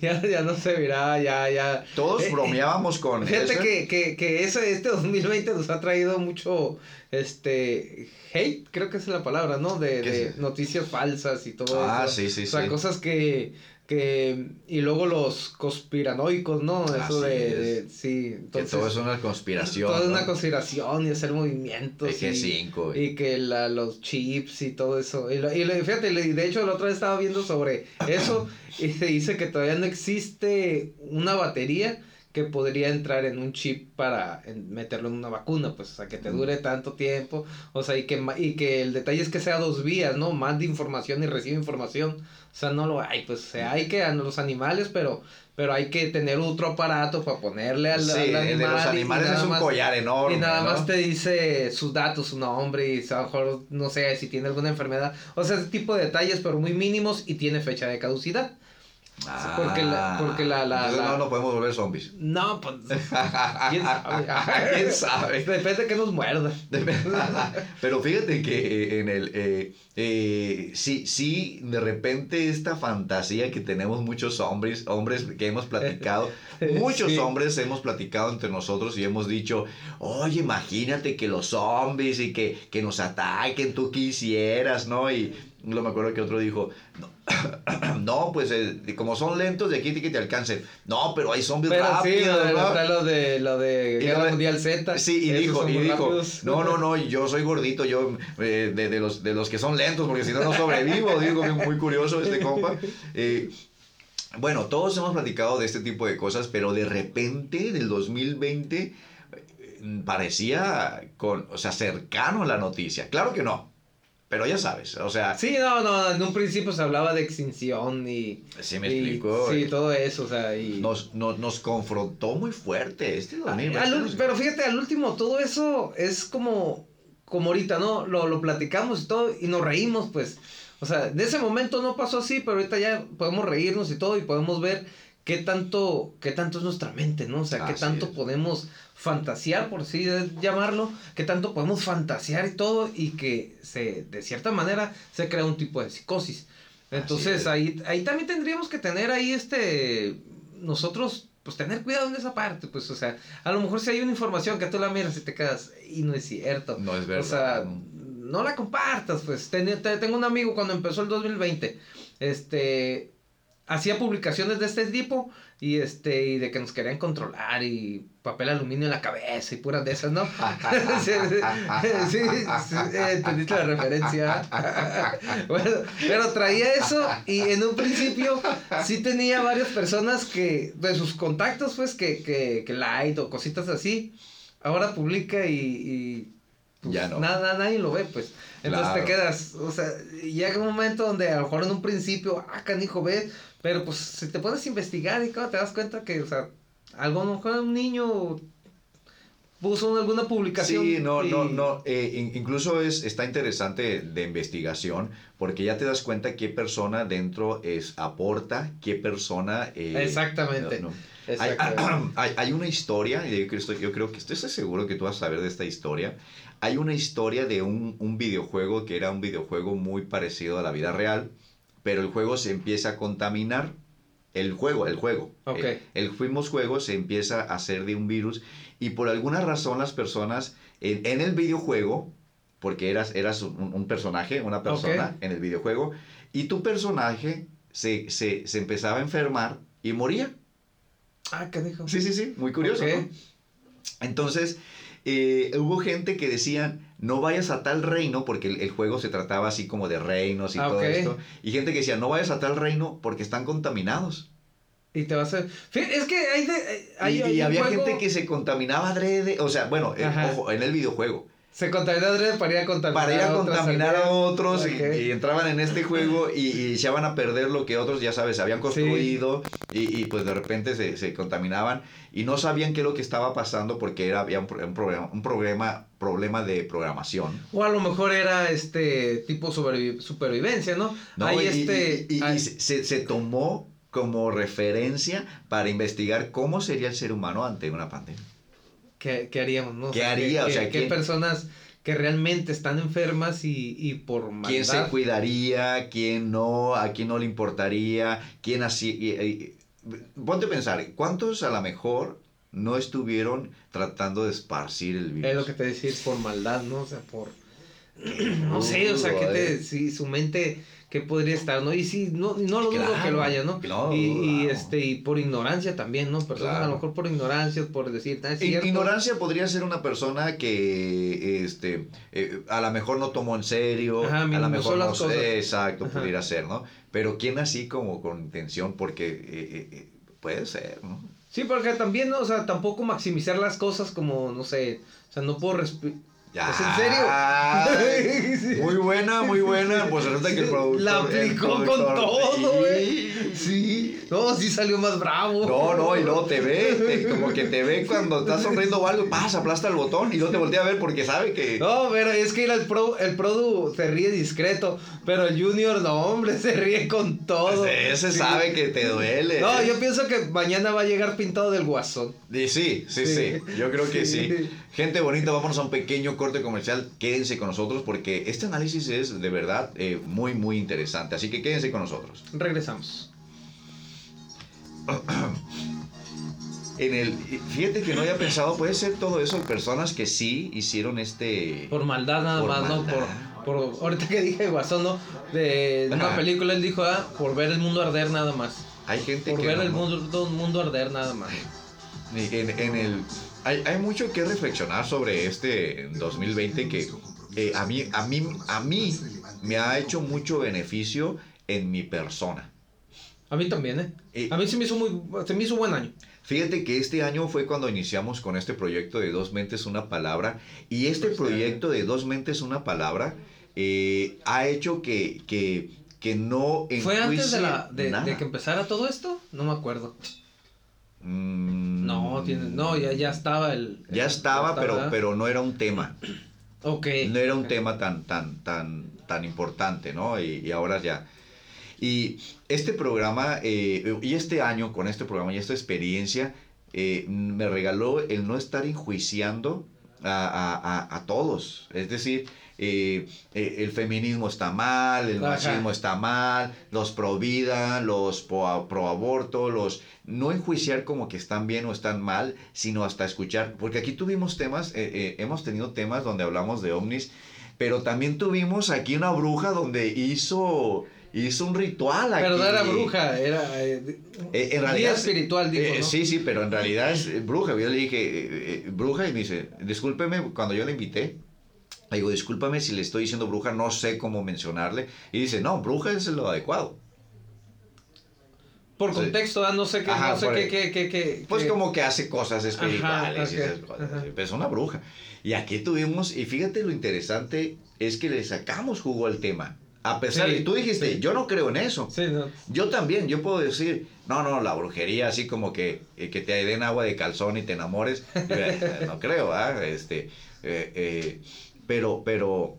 ya, ya no se verá, ya, ya. Todos Eh, eh, bromeábamos con Fíjate eso. que, que, que ese, este 2020 nos ha traído mucho, este, hate, creo que es la palabra, ¿no? De, ¿Qué de noticias falsas y todo Ah, eso. sí, sí, O sea, sí. cosas que, que, y luego los conspiranoicos, ¿no? Eso de, es. de- sí, Que todo es una conspiración. todo es ¿no? una conspiración y hacer movimientos. De y- G5. y que la, los chips y todo eso. Y, lo- y lo- fíjate, le- de hecho la otra vez estaba viendo sobre eso y se dice que todavía no existe una batería que podría entrar en un chip para en- meterlo en una vacuna, pues, o sea, que te dure tanto tiempo, o sea, y que, y que el detalle es que sea dos vías, ¿no? Mande información y recibe información, o sea, no lo hay, pues, o sea, hay que a los animales, pero, pero hay que tener otro aparato para ponerle al, Sí, al el animal. de los y animales es un más- collar enorme. y nada ¿no? más te dice sus datos, su nombre y a lo mejor no sé si tiene alguna enfermedad. O sea, ese tipo de detalles, pero muy mínimos y tiene fecha de caducidad. Porque la- porque la- la- la- no, no podemos volver zombies. No, pues. (laughs) ¿Quién sabe? (laughs) ¿Quién sabe? Depende de que nos muerda. (laughs) Pero fíjate que eh, en el eh, eh, sí, sí, de repente esta fantasía que tenemos muchos hombres, hombres que hemos platicado, muchos Sí. hombres hemos platicado entre nosotros y hemos dicho, oye, imagínate que los zombies y que, que nos ataquen, tú quisieras, ¿no? Y lo me acuerdo que otro dijo, no, (clears throat) no, pues eh, como son lentos de aquí que te alcancen. No, pero hay zombies Pero sí, rápidos, lo de, ¿no? está lo de, lo de Guerra lo Mundial Z. Sí, y dijo, y dijo, rápidos. no, no, no, yo soy gordito, yo eh, de, de los, de los que son lentos, porque si no, no sobrevivo, (laughs) digo, muy curioso este compa. Eh, bueno, todos hemos platicado de este tipo de cosas, pero de repente, del 2020, eh, parecía, con, o sea, cercano a la noticia. Claro que no, pero ya sabes, o sea, Sí, no, no, en un principio se hablaba de extinción y... sí me y- explicó. Sí, todo eso, o sea, y... Nos, nos, nos confrontó muy fuerte este 2020. Al pero fíjate, al último, todo eso es como, como ahorita, ¿no? Lo, lo platicamos y todo, y nos reímos, pues. O sea, de ese momento no pasó así, pero ahorita ya podemos reírnos y todo, y podemos ver qué tanto, qué tanto es nuestra mente, ¿no? O sea, qué tanto es. podemos fantasear, por así llamarlo, qué tanto podemos fantasear y todo, y que se, de cierta manera, se crea un tipo de psicosis. Entonces, es. ahí, ahí también tendríamos que tener ahí este, nosotros, pues tener cuidado en esa parte, pues, o sea, a lo mejor si hay una información que tú la miras y te quedas, y no es cierto. No es verdad. O sea, ¿no? no la compartas, pues. Ten- te- tengo un amigo cuando empezó el 2020, este, hacía publicaciones de este tipo y este, y de que nos querían controlar y papel aluminio en la cabeza y puras de esas, ¿no? (laughs) sí, sí, sí, entendiste la referencia. (laughs) bueno, pero traía eso y en un principio sí tenía varias personas que, de sus contactos, pues, que, que, que like o cositas así. Ahora publica y, y pues, Ya no. Nada, nadie lo ve, pues. Entonces Claro. te quedas, o sea, llega un momento donde a lo mejor en un principio, ah, canijo, ves, pero pues si te pones a investigar y claro, te das cuenta que, o sea, algo a lo mejor un niño puso alguna publicación. Sí, no, y- no, no. eh, in- incluso es, está interesante de investigación porque ya te das cuenta qué persona dentro es aporta, qué persona. eh, Exactamente. no, no. Hay, (clears throat) Exactamente. hay- hay una historia, y yo creo, estoy- yo creo que estoy seguro que tú vas a saber de esta historia. Hay una historia de un, un videojuego que era un videojuego muy parecido a la vida real, pero el juego se empieza a contaminar. El juego, el juego. Ok. El, el fuimos juego se empieza a hacer de un virus y por alguna razón las personas en, en el videojuego, porque eras, eras un, un personaje, una persona en el videojuego, y tu personaje se, se, se empezaba a enfermar y moría. Ah, canijo. Sí, sí, sí, muy curioso. Entonces, eh, hubo gente que decían, no vayas a tal reino, porque el, el juego se trataba así como de reinos y Ah, todo esto. Y gente que decía, no vayas a tal reino porque están contaminados. Y te vas a... Es que hay de... Hay, y hay y un había juego- gente que se contaminaba adrede, o sea, bueno, eh, ojo, en el videojuego. Se contamina adrede para ir a contaminar Para ir a contaminar a otros y- entraban en este juego y, y echaban a perder lo que otros, ya sabes, habían construido y, y, pues de repente se, se contaminaban y no sabían qué es lo que estaba pasando porque era, había un, pro- un problema, un problema, problema de programación. O a lo mejor era este tipo sobrevi- supervivencia, ¿no? ¿no? Y, este... hay- se, se tomó como referencia para investigar cómo sería el ser humano ante una pandemia. ¿Qué, qué haríamos, no? ¿Qué haría? O ¿qué- sea, qué ¿quién- personas que realmente están enfermas y, y por maldad... ¿Quién se cuidaría? ¿Quién no? ¿A quién no le importaría? ¿Quién así? y- y- ponte a pensar, ¿cuántos a lo mejor no estuvieron tratando de esparcir el virus? Es lo que te decís, por maldad, ¿no? O sea, por... (clears throat) No sé, o sea, que te... eh. Si su mente, que podría estar, ¿no? Y sí, no, no lo dudo Claro, que lo haya, ¿no? claro, y, y, claro. este, y por ignorancia también, ¿no? Personas a lo mejor por ignorancia, por decir, "Ah, es cierto". Ignorancia podría ser una persona que este, eh, a lo mejor no tomó en serio, Ajá, a lo mejor no sé, exacto, Ajá. pudiera ser, ¿no? Pero ¿quién así como con intención? Porque eh, eh, puede ser, ¿no? Sí, porque también, ¿no? O sea, tampoco maximizar las cosas como, no sé, o sea, no puedo ¿Es en serio? (laughs) muy buena, muy buena. Pues resulta que el productor. La aplicó con todo, güey. Sí. Sí. No, sí salió más bravo. No, no, y luego te ve, te- como que te ve cuando estás sonriendo o algo, pasa, aplasta el botón y luego te voltea a ver porque sabe que. No, pero es que el pro, el produ se ríe discreto, pero el junior no, hombre, se ríe con todo. Ese Sí. sabe que te duele. No, yo pienso que mañana va a llegar pintado del guasón. Y sí, sí, sí, Sí. Yo creo que sí. Sí. Gente bonita, vámonos a un pequeño corte comercial. Quédense con nosotros porque este análisis es de verdad eh, muy, muy interesante. Así que quédense con nosotros. Regresamos. (clears throat) En el, fíjate que no había pensado, puede ser todo eso, personas que sí hicieron este... Por maldad nada Por más, ¿no? maldad. Por, por, ahorita que dije guasón, ¿no? De una Ajá. película él dijo, ah, por ver el mundo arder nada más. Hay gente Por que... ver no- el mundo, mundo arder nada más. (laughs) En, en el, hay, hay mucho que reflexionar sobre este 2020 que eh, a, mí, a, mí, a mí me ha hecho mucho beneficio en mi persona. A mí también, ¿eh? Eh, A mí se me hizo muy, se me hizo buen año. Fíjate que este año fue cuando iniciamos con este proyecto de Dos Mentes Una Palabra y este proyecto de Dos Mentes Una Palabra eh, ha hecho que, que, que no ¿Fue antes de, la, de, de que empezara todo esto? No me acuerdo. Mm, No, tiene, no ya, ya estaba el... Ya estaba, pero, pero no era un tema. (clears throat) Ok. no era un tema tan, tan, tan, tan importante, ¿no? Y, y ahora ya. Y este programa, eh, y este año con este programa y esta experiencia, eh, me regaló el no estar enjuiciando a, a- a- a todos. Es decir, eh, eh, el feminismo está mal, el Ajá. machismo está mal, los pro vida, los pro, pro aborto, los no enjuiciar como que están bien o están mal, sino hasta escuchar, porque aquí tuvimos temas, eh, hemos tenido temas donde hablamos de ovnis, pero también tuvimos aquí una bruja donde hizo hizo un ritual aquí. Pero no era bruja, era... Eh, Eh, en realidad espiritual, digo, eh, ¿no? Sí, sí, pero en realidad es bruja. Yo le dije, bruja, y me dice, discúlpeme, cuando yo la invité, le digo, discúlpame si le estoy diciendo bruja, no sé cómo mencionarle. Y dice, no, bruja es lo adecuado. Por Sí. contexto, ah, no sé qué, Ajá, no sé qué, qué, qué, qué- Pues qué- como que hace cosas espirituales y ok, esas cosas. ajá. Pero es una bruja. Y aquí tuvimos, y fíjate lo interesante, es que le sacamos jugo al tema. A pesar Sí, de, tú dijiste, sí. yo no creo en eso. Sí, no. Yo también, yo puedo decir, no, no, la brujería, así como que, eh, que te den agua de calzón y te enamores, yo, eh, no creo, ¿ah? Este, eh, eh, pero, pero,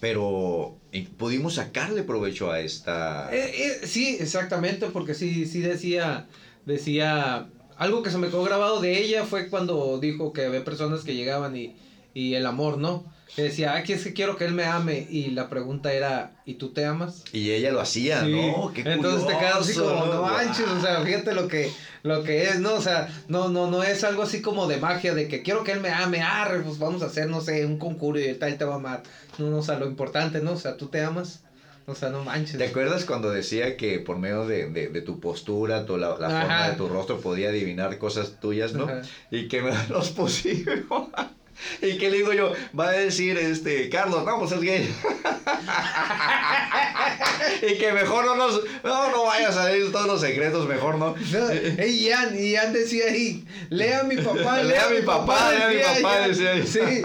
pero y pudimos sacarle provecho a esta... Eh, eh, sí, exactamente, porque sí, sí decía, decía, algo que se me quedó grabado de ella fue cuando dijo que había personas que llegaban y, y el amor, ¿no? Que decía, aquí es que quiero que él me ame, y la pregunta era, ¿y tú te amas? Y ella lo hacía, Sí. ¿no? Qué Entonces te quedas así curioso, como, no manches, o sea, fíjate lo que, lo que es, ¿no? O sea, no, no, no es algo así como de magia, de que quiero que él me ame, arre, pues vamos a hacer, no sé, un concurso y tal, te va a amar. No, no, o sea, lo importante, ¿no? O sea, tú te amas, o sea, no manches. ¿Te acuerdas cuando decía que por medio de, de- de tu postura, tu, la, la forma de tu rostro podía adivinar cosas tuyas, ¿no? Ajá. Y que me (laughs) los pusimos. Y que le digo yo, va a decir este, Carlos, vamos, es gay. (laughs) y que mejor no nos, no, no vayas a decir todos los secretos, mejor no. No, ey, Ian, Ian decía ahí, lea a mi papá, Lea a mi papá, lea a mi papá, decía ahí. Sí,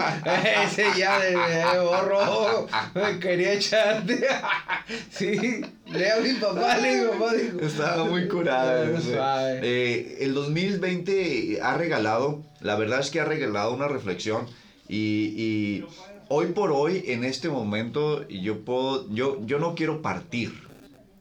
ese ya de, de borro, me quería echarte. (laughs) Sí, lea a mi papá, le digo, papá, digo. Estaba muy curada. No suave. Eh, el 2020 ha regalado, la verdad es que ha regalado una reflexión y, y hoy por hoy, en este momento, yo puedo, yo, yo no quiero partir,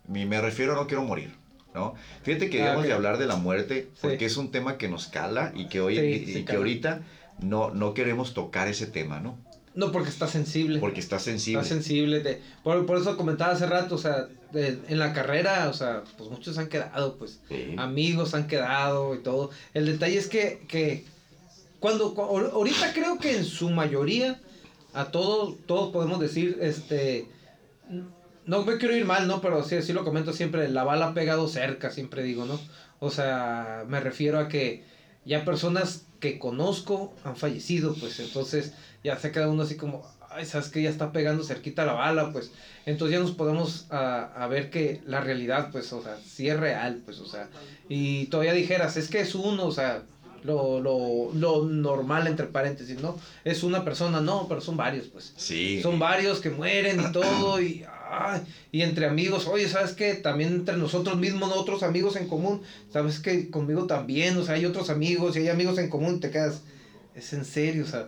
me, me refiero a no quiero morir. ¿no? Fíjate que Ah, debemos de hablar de la muerte Sí. porque es un tema que nos cala y que hoy Sí, y, sí, y que ahorita no, no queremos tocar ese tema, ¿no? No, porque está sensible. Porque está sensible. Está sensible. de- por, por eso comentaba hace rato, o sea, de- en la carrera, o sea, pues muchos han quedado, pues, Sí. amigos han quedado y todo. El detalle es que, que cuando, cu- ahor- ahorita creo que en su mayoría, a todos, todos podemos decir, este, no me quiero ir mal, ¿no? Pero sí, sí lo comento siempre, la bala ha pegado cerca, siempre digo, ¿no? O sea, me refiero a que ya personas que conozco han fallecido, pues entonces ya se queda uno así como, ay, sabes que ya está pegando cerquita la bala, pues entonces ya nos podemos a, a ver que la realidad, pues, o sea, sí es real, pues, o sea, y todavía dijeras, es que es uno, o sea, lo, lo, lo normal entre paréntesis, ¿no? Es una persona, no, pero son varios, pues. Sí. Son varios que mueren y todo, y, ay, y entre amigos, oye, ¿sabes qué? También entre nosotros mismos, otros amigos en común, ¿sabes qué? Conmigo también, o sea, hay otros amigos y hay amigos en común, te quedas, es en serio, o sea.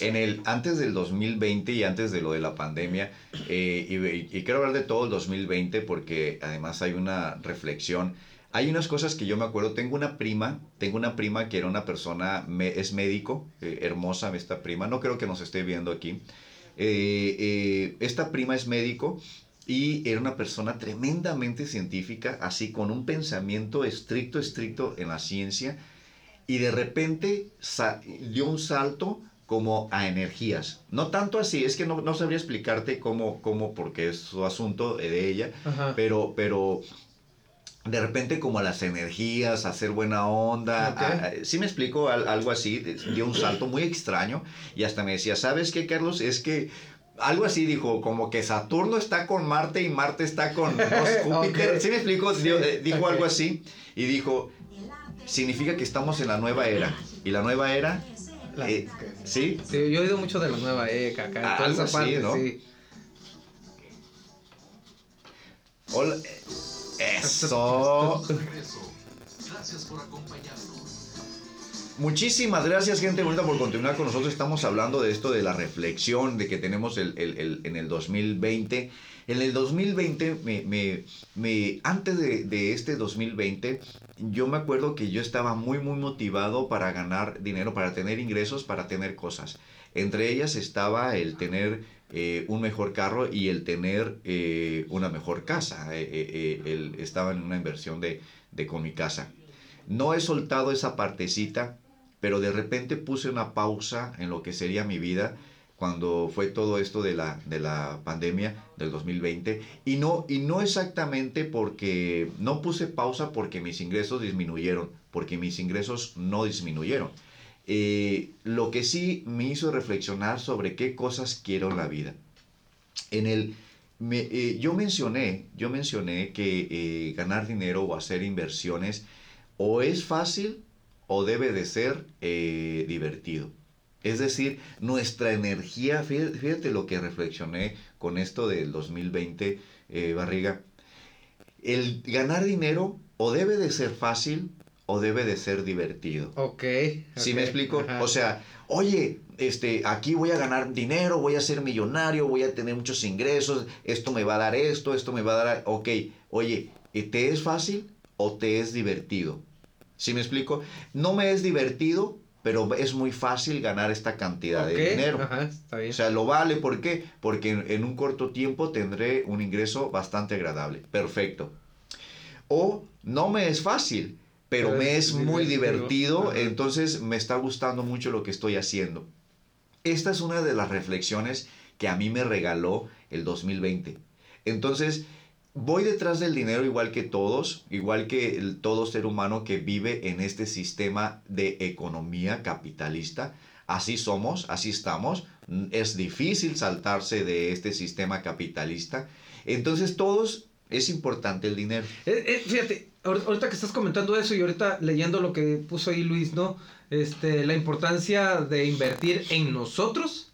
En el, antes del 2020 y antes de lo de la pandemia, eh, y, y- y quiero hablar de todo el 2020 porque además hay una reflexión. Hay unas cosas que yo me acuerdo. Tengo una prima, tengo una prima que era una persona, me- es médico, eh, hermosa esta prima. No creo que nos esté viendo aquí. Eh, eh, esta prima es médico y era una persona tremendamente científica, así con un pensamiento estricto, estricto en la ciencia y de repente dio un salto como a energías. No tanto así, es que no, no sabría explicarte cómo, cómo, porque es su asunto de ella, Ajá. pero, pero de repente como a las energías, a hacer buena onda, Ok. a- a- sí me explico Al- algo así, dio un salto muy extraño y hasta me decía, ¿sabes qué, Carlos? Es que algo así dijo, como que Saturno está con Marte y Marte está con (laughs) Júpiter. ¿Sí me explico? Eh, dijo algo así y dijo, significa que estamos en la nueva era. Y la nueva era, La- eh, ¿sí? Sí, yo he oído mucho de la nueva ECA acá, Ah, toda esa así, parte, ¿no? sí. Hola. Eso. Gracias por acompañarnos. Muchísimas gracias, gente bonita, por continuar con nosotros. Estamos hablando de esto de la reflexión de que tenemos el, el- el- en el 2020. En el 2020, me, me- me- antes de, de este 2020, yo me acuerdo que yo estaba muy, muy motivado para ganar dinero, para tener ingresos, para tener cosas. Entre ellas estaba el tener eh, un mejor carro y el tener eh, una mejor casa. Eh, estaba en una inversión de, de con mi casa. No he soltado esa partecita, pero de repente puse una pausa en lo que sería mi vida cuando fue todo esto de la, de la pandemia del 2020 y no, y no exactamente porque no puse pausa porque mis ingresos disminuyeron, porque mis ingresos no disminuyeron. Eh, lo que sí me hizo reflexionar sobre qué cosas quiero en la vida. En el, me- eh, yo mencioné, yo mencioné que eh, ganar dinero o hacer inversiones o es fácil o debe de ser eh, divertido. Es decir, nuestra energía, fíjate, fíjate lo que reflexioné con esto del 2020, eh, Barriga. El ganar dinero o debe de ser fácil o debe de ser divertido. Ok. ¿Sí ok, me explico? ajá. O sea, oye, este, aquí voy a ganar dinero, voy a ser millonario, voy a tener muchos ingresos, esto me va a dar esto, esto me va a dar... Ok, oye, ¿y ¿te es fácil o te es divertido? ¿Sí me explico? No me es divertido, pero es muy fácil ganar esta cantidad de dinero. Ajá, está bien. O sea, lo vale, ¿por qué? Porque en, en un corto tiempo tendré un ingreso bastante agradable. Perfecto. O no me es fácil, pero Pero me es es muy divertido. entonces me está gustando mucho lo que estoy haciendo. Esta es una de las reflexiones que a mí me regaló el 2020. Entonces, voy detrás del dinero igual que todos, igual que todo ser humano que vive en este sistema de economía capitalista. Así somos, así estamos. Es difícil saltarse de este sistema capitalista. Entonces, todos es importante el dinero. Eh, eh, fíjate, ahor- ahorita que estás comentando eso y ahorita leyendo lo que puso ahí Luis, ¿no? Este, la importancia de invertir en nosotros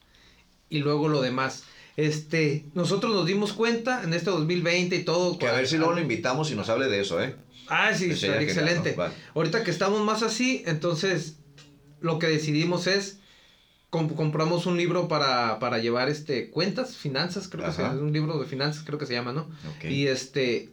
y luego lo demás. Este, nosotros nos dimos cuenta en este 2020 y todo. Que a ver si luego lo invitamos y nos hable de eso, ¿eh? Ah, sí, genial, excelente. ¿no? Vale. Ahorita que estamos más así, entonces lo que decidimos es com- compramos un libro para, para llevar este cuentas, finanzas, creo que Ajá. es un libro de finanzas, creo que se llama, ¿no? Y este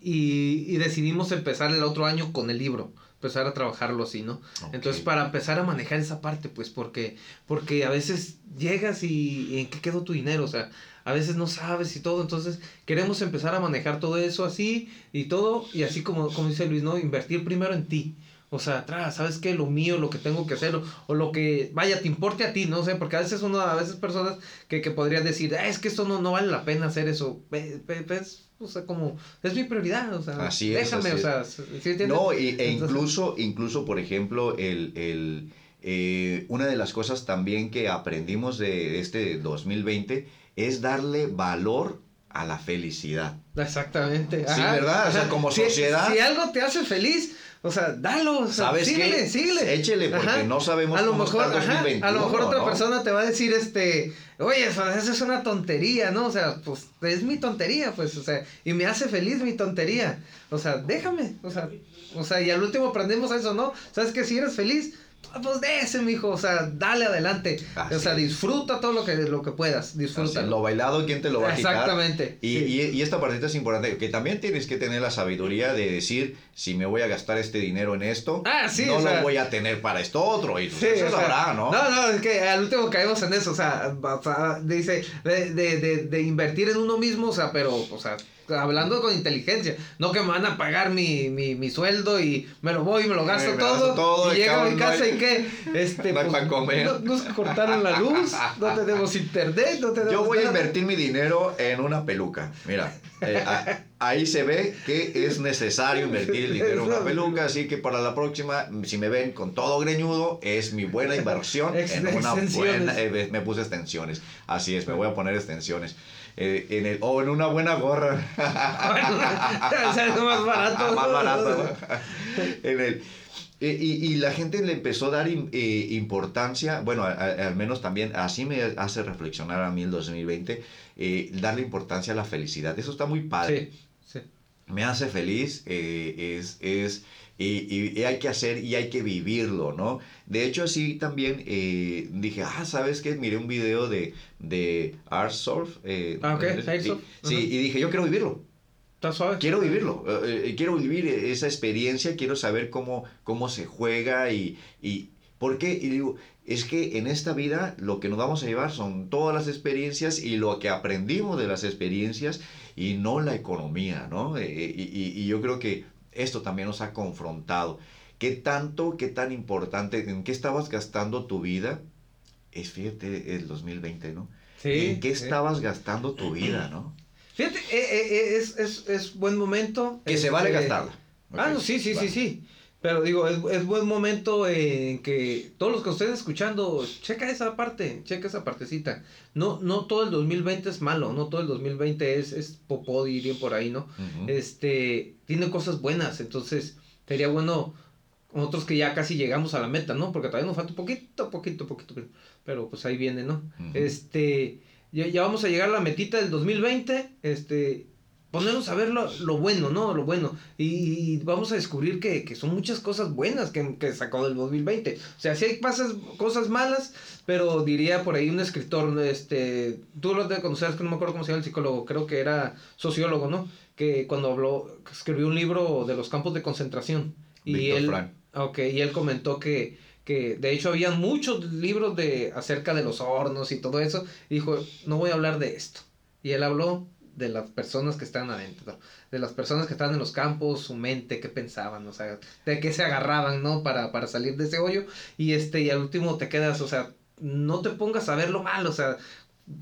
y, y decidimos empezar el otro año con el libro, empezar a trabajarlo así, ¿no? Entonces para empezar a manejar esa parte, pues porque porque a veces llegas y, y en qué quedó tu dinero, o sea, a veces no sabes y todo, entonces queremos empezar a manejar todo eso así y todo y así como como dice Luis, ¿no? Invertir primero en ti. O sea, atrás, ¿sabes qué? Lo mío, lo que tengo que hacer, o, o lo que, vaya, te importe a ti, no sé, porque a veces uno, a veces personas que, que podrían decir, "Ah, es que esto no, no vale la pena hacer eso, Ve- ve- ves, o sea, como, es mi prioridad, o sea, Así es, déjame, así o sea, ¿sí entiendes? No, y- e Entonces- incluso, incluso, por ejemplo, el, el, eh, una de las cosas también que aprendimos de este 2020 es darle valor a la felicidad. Exactamente. Sí, ¿verdad? O sea, como Si- sociedad- Si, algo te hace feliz, o sea, dalo. O sea, ¿Sabes síguele, qué? síguele. Échele, porque no sabemos a lo cómo mejor, está el ajá, a 2021, lo mejor otra ¿no? persona te va a decir, este, oye, eso, eso es una tontería, ¿no? O sea, pues es mi tontería, pues, o sea, y me hace feliz mi tontería. O sea, déjame, o sea, o sea, y al último aprendemos eso, ¿no? ¿Sabes que Si eres feliz, pues de ese, mijo, o sea, dale adelante. Así o sea, disfruta todo lo que, lo que puedas, disfruta. lo bailado, ¿quién te lo va a quitar? Exactamente. Y, sí. y- y esta partita es importante, que también tienes que tener la sabiduría de decir, si me voy a gastar este dinero en esto, Ah, sí, no sea- lo voy a tener para esto otro. Y Sí, eso sabrá, ¿no? No, no, es que al último caemos en eso, o sea, o sea, dice, de, de, de, de invertir en uno mismo, o sea, pero, o sea, hablando con inteligencia, no que me van a pagar mi, mi, mi sueldo y me lo voy y me lo gasto me todo, y llego a mi no casa hay- y qué, este, no hay pues, pa' comer. no- nos cortaron la luz, no tenemos internet, no tenemos Yo voy a invertir mi dinero en una peluca. Mira, eh, a- ahí se ve que es necesario invertir el dinero en una (laughs) peluca, así que para la próxima, si me ven con todo greñudo, es mi buena inversión (laughs) en una buena... eh, me puse extensiones, así es, me voy a poner extensiones. Eh, en el, o en una buena gorra. (laughs) o sea, es más barato. más barato. (laughs) en el, y, y- la gente le empezó a dar eh, importancia, bueno, a- a- al menos también así me hace reflexionar a mí el 2020, eh, darle importancia a la felicidad. Eso está muy padre. Sí. Me hace feliz, eh, es, es y, y- hay que hacer y hay que vivirlo, ¿no? De hecho, así también eh, dije, ah, ¿sabes qué? Miré un video de, de Art Surf. eh, Ah, ok, eh, sí, y dije, yo quiero vivirlo. Está suave. Quiero vivirlo, eh, quiero vivir esa experiencia, quiero saber cómo, cómo se juega y, y por qué. Y digo, es que en esta vida lo que nos vamos a llevar son todas las experiencias y lo que aprendimos de las experiencias y no la economía, ¿no? Eh, y, y- y yo creo que esto también nos ha confrontado. ¿Qué tanto, qué tan importante, en qué estabas gastando tu vida? Es, fíjate, el 2020, ¿no? Sí, ¿En qué sí. estabas gastando tu vida, no? (clears throat) Fíjate, eh, eh, eh, es, es, es buen momento. Que se vale este, gastarla. Ah, Ok, no, sí, sí, vale. sí, sí. Pero digo, es, es buen momento en que todos los que estén escuchando, checa esa parte, checa esa partecita. No, no todo el 2020 es malo, no todo el 2020 es, es popó, dirían por ahí, ¿no? Este, tiene cosas buenas, entonces sería bueno nosotros que ya casi llegamos a la meta, ¿no? Porque todavía nos falta poquito, poquito, poquito, pero pues ahí viene, ¿no? Este, ya, ya vamos a llegar a la metita del 2020, este, ponernos a ver lo, lo bueno, ¿no? Lo bueno. Y, vamos a descubrir que, que son muchas cosas buenas que, que sacó del 2020. O sea, sí hay pasas, cosas malas, pero diría por ahí un escritor, este, tú lo de conocer, es que no me acuerdo cómo se llama el psicólogo, creo que era sociólogo, ¿no? Que cuando habló, escribió un libro de los campos de concentración. Y él, Frank. Ok, y él comentó que, que de hecho había muchos libros de acerca de los hornos y todo eso. Y dijo, no voy a hablar de esto. Y él habló de las personas que están adentro, de las personas que estaban en los campos, su mente, qué pensaban, o sea, de qué se agarraban, ¿no? Para, para salir de ese hoyo. Y este, y al último te quedas, o sea, no te pongas a ver lo malo, o sea,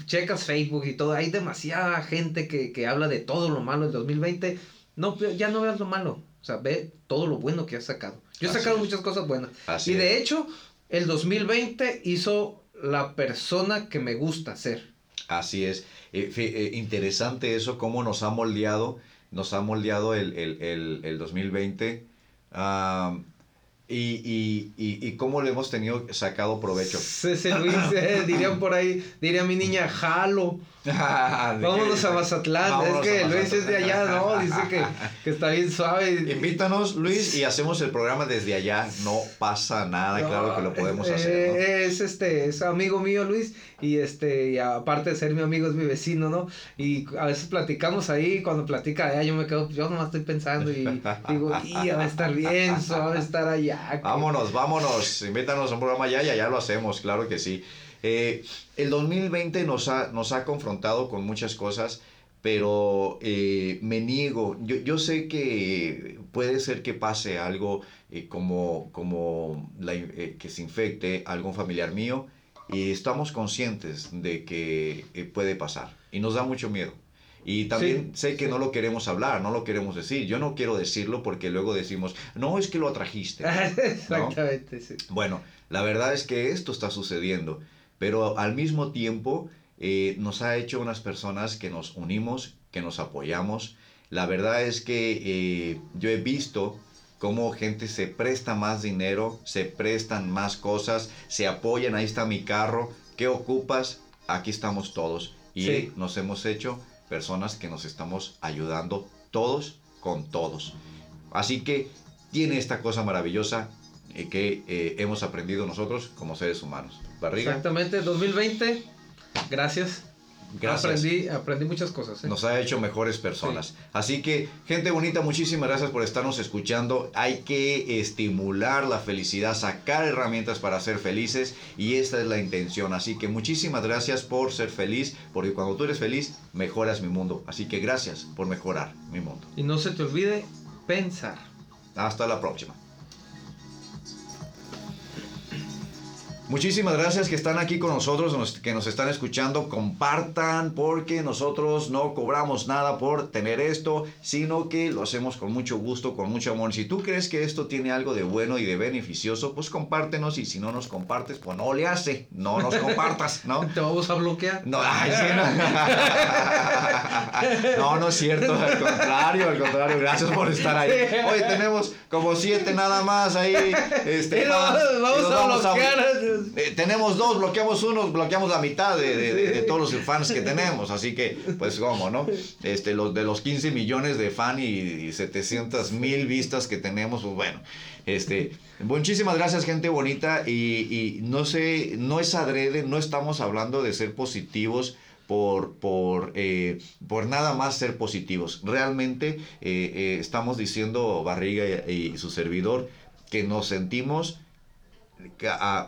checas Facebook y todo, hay demasiada gente que, que habla de todo lo malo del 2020. No, ya no veas lo malo, o sea, ve todo lo bueno que has sacado. Yo he Así sacado es. muchas cosas buenas. Así y de es. hecho, el 2020 hizo la persona que me gusta ser. Así es. Eh, eh, interesante eso, cómo nos ha moldeado, nos ha moldeado el, el, el, el 2020 am, y, y, y, cómo le hemos tenido sacado provecho. Luis, eh, dirían por ahí, diría mi niña, jalo. (laughs) Vámonos a Mazatlán. Vámonos es que Luis es de allá. ¿no? Dice que, (laughs) que está bien suave. Invítanos, Luis, y hacemos el programa desde allá. No pasa nada, claro que lo podemos Eh, hacer. ¿no? Es este, es amigo mío Luis y este, y aparte de ser mi amigo es mi vecino, ¿no? Y a veces platicamos ahí, cuando platica allá yo me quedo, yo nomás estoy pensando y (laughs) digo, y va a estar bien, suave estar allá. que- Vámonos, vámonos, invítanos a un programa allá y allá lo hacemos, claro que sí. Eh, el 2020 nos ha, nos ha confrontado con muchas cosas, pero eh, me niego. Yo, yo sé que puede ser que pase algo eh, como, como la eh, que se infecte algún familiar mío y estamos conscientes de que eh, puede pasar y nos da mucho miedo. Y también sé que sí. no lo queremos hablar, no lo queremos decir. Yo no quiero decirlo porque luego decimos, no es que lo atrajiste. (laughs) Exactamente, sí. Bueno, la verdad es que esto está sucediendo, pero al mismo tiempo eh, nos ha hecho unas personas que nos unimos que nos apoyamos. La verdad es que eh, yo he visto cómo gente se presta más dinero, se prestan más cosas, se apoyan, ahí está mi carro, ¿qué ocupas? Aquí estamos todos. Y Sí. nos hemos hecho personas que nos estamos ayudando todos con todos. Así que tiene esta cosa maravillosa eh, que eh, hemos aprendido nosotros como seres humanos. Barriga, Exactamente, 2020. Gracias. gracias. Aprendí, aprendí muchas cosas. ¿eh? Nos ha hecho mejores personas. Así que, gente bonita, muchísimas gracias por estarnos escuchando. Hay que estimular la felicidad, sacar herramientas para ser felices y esta es la intención. Así que muchísimas gracias por ser feliz, porque cuando tú eres feliz, mejoras mi mundo. Así que gracias por mejorar mi mundo. Y no se te olvide pensar. Hasta la próxima. Muchísimas gracias que están aquí con nosotros, nos- que nos están escuchando. Compartan porque nosotros no cobramos nada por tener esto, sino que lo hacemos con mucho gusto, con mucho amor. Si tú crees que esto tiene algo de bueno y de beneficioso, pues compártenos y si no nos compartes, pues no le hace, no nos compartas, ¿no? (laughs) Te vamos a bloquear. No, ay, sí, no. (laughs) no, no es cierto, al contrario, al contrario, gracias por estar ahí. Hoy tenemos como siete nada más ahí. Este, (laughs) Y lo- más, y vamos a bloquear. Eh, tenemos dos, bloqueamos uno, bloqueamos la mitad de, de- de- de todos los fans que tenemos, así que, pues, ¿cómo, no? Este, los, de los 15 millones de fan y, y 700 mil vistas que tenemos, pues bueno, este, muchísimas gracias, gente bonita, y, y no sé, no es adrede, no estamos hablando de ser positivos por, por, eh, por nada más ser positivos. Realmente eh, eh, estamos diciendo Barriga y, y su servidor que nos sentimos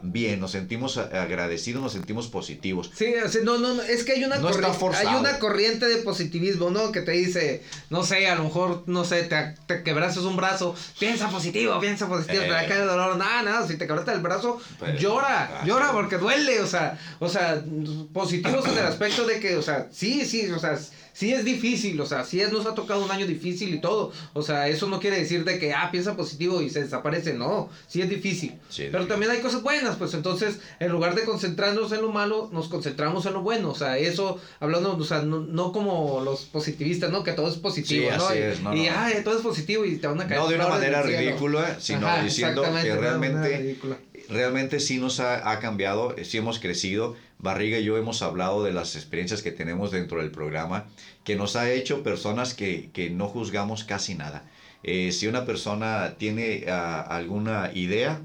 bien, nos sentimos agradecidos, nos sentimos positivos. Sí, no, no, no, es que hay una, No hay una corriente de positivismo, ¿no? Que te dice, no sé, a lo mejor, no sé, te, te quebraste un brazo, piensa positivo, piensa positivo, Eh. te va a caer el dolor, nada, nada, si te quebraste el brazo, Pues, llora, ah, llora porque duele, o sea, o sea, positivos en el aspecto de que, o sea, sí, sí, o sea, sí es difícil, o sea, sí es, nos ha tocado un año difícil y todo, o sea, eso no quiere decir de que, ah, piensa positivo y se desaparece, no, sí es difícil, Sí, pero también hay cosas buenas, pues entonces, en lugar de concentrarnos en lo malo, nos concentramos en lo bueno. O sea, eso, hablando, o sea, no, no como los positivistas, ¿no? Que todo es positivo, Sí, ¿no? así y, es, no, y, no. ay, todo es positivo y te van a caer. No de una manera ridícula, sino Ajá, diciendo que realmente. Realmente sí nos ha, ha cambiado, eh, sí hemos crecido. Barriga y yo hemos hablado de las experiencias que tenemos dentro del programa, que nos ha hecho personas que, que no juzgamos casi nada. Eh, si una persona tiene ah, alguna idea,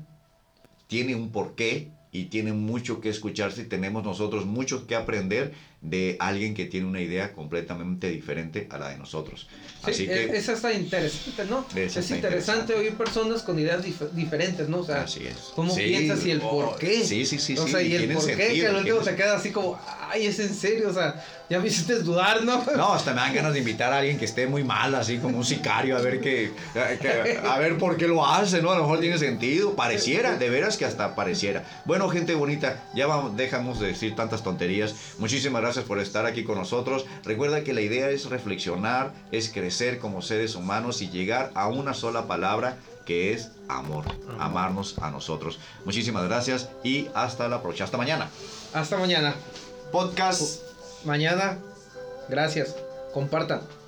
tiene un porqué y tiene mucho que escucharse y tenemos nosotros mucho que aprender de alguien que tiene una idea completamente diferente a la de nosotros. Sí, Así e- que... esa está interesante, ¿no? (laughs) Es interesante interesante. oír personas con ideas dif- diferentes, ¿no? O sea, Así es. ¿cómo Sí, piensas y el oh, por qué? Sí, sí, sí. o sí, sea, y el por qué, que al último te queda así como, ay, es en serio, o sea, ya me hiciste dudar, ¿no? (laughs) No, hasta me dan ganas de invitar a alguien que esté muy mal, así como un sicario, a ver qué, que- a ver por qué lo hace, ¿no? A lo mejor tiene sentido, pareciera, de veras que hasta pareciera. Bueno, gente bonita, ya vamos, dejamos de decir tantas tonterías. Muchísimas gracias por estar aquí con nosotros. Recuerda que la idea es reflexionar, es crecer como seres humanos y llegar a una sola palabra que es amor, amarnos a nosotros. Muchísimas gracias y hasta la próxima, hasta mañana. Hasta mañana. Podcast. Mañana, gracias. Compartan.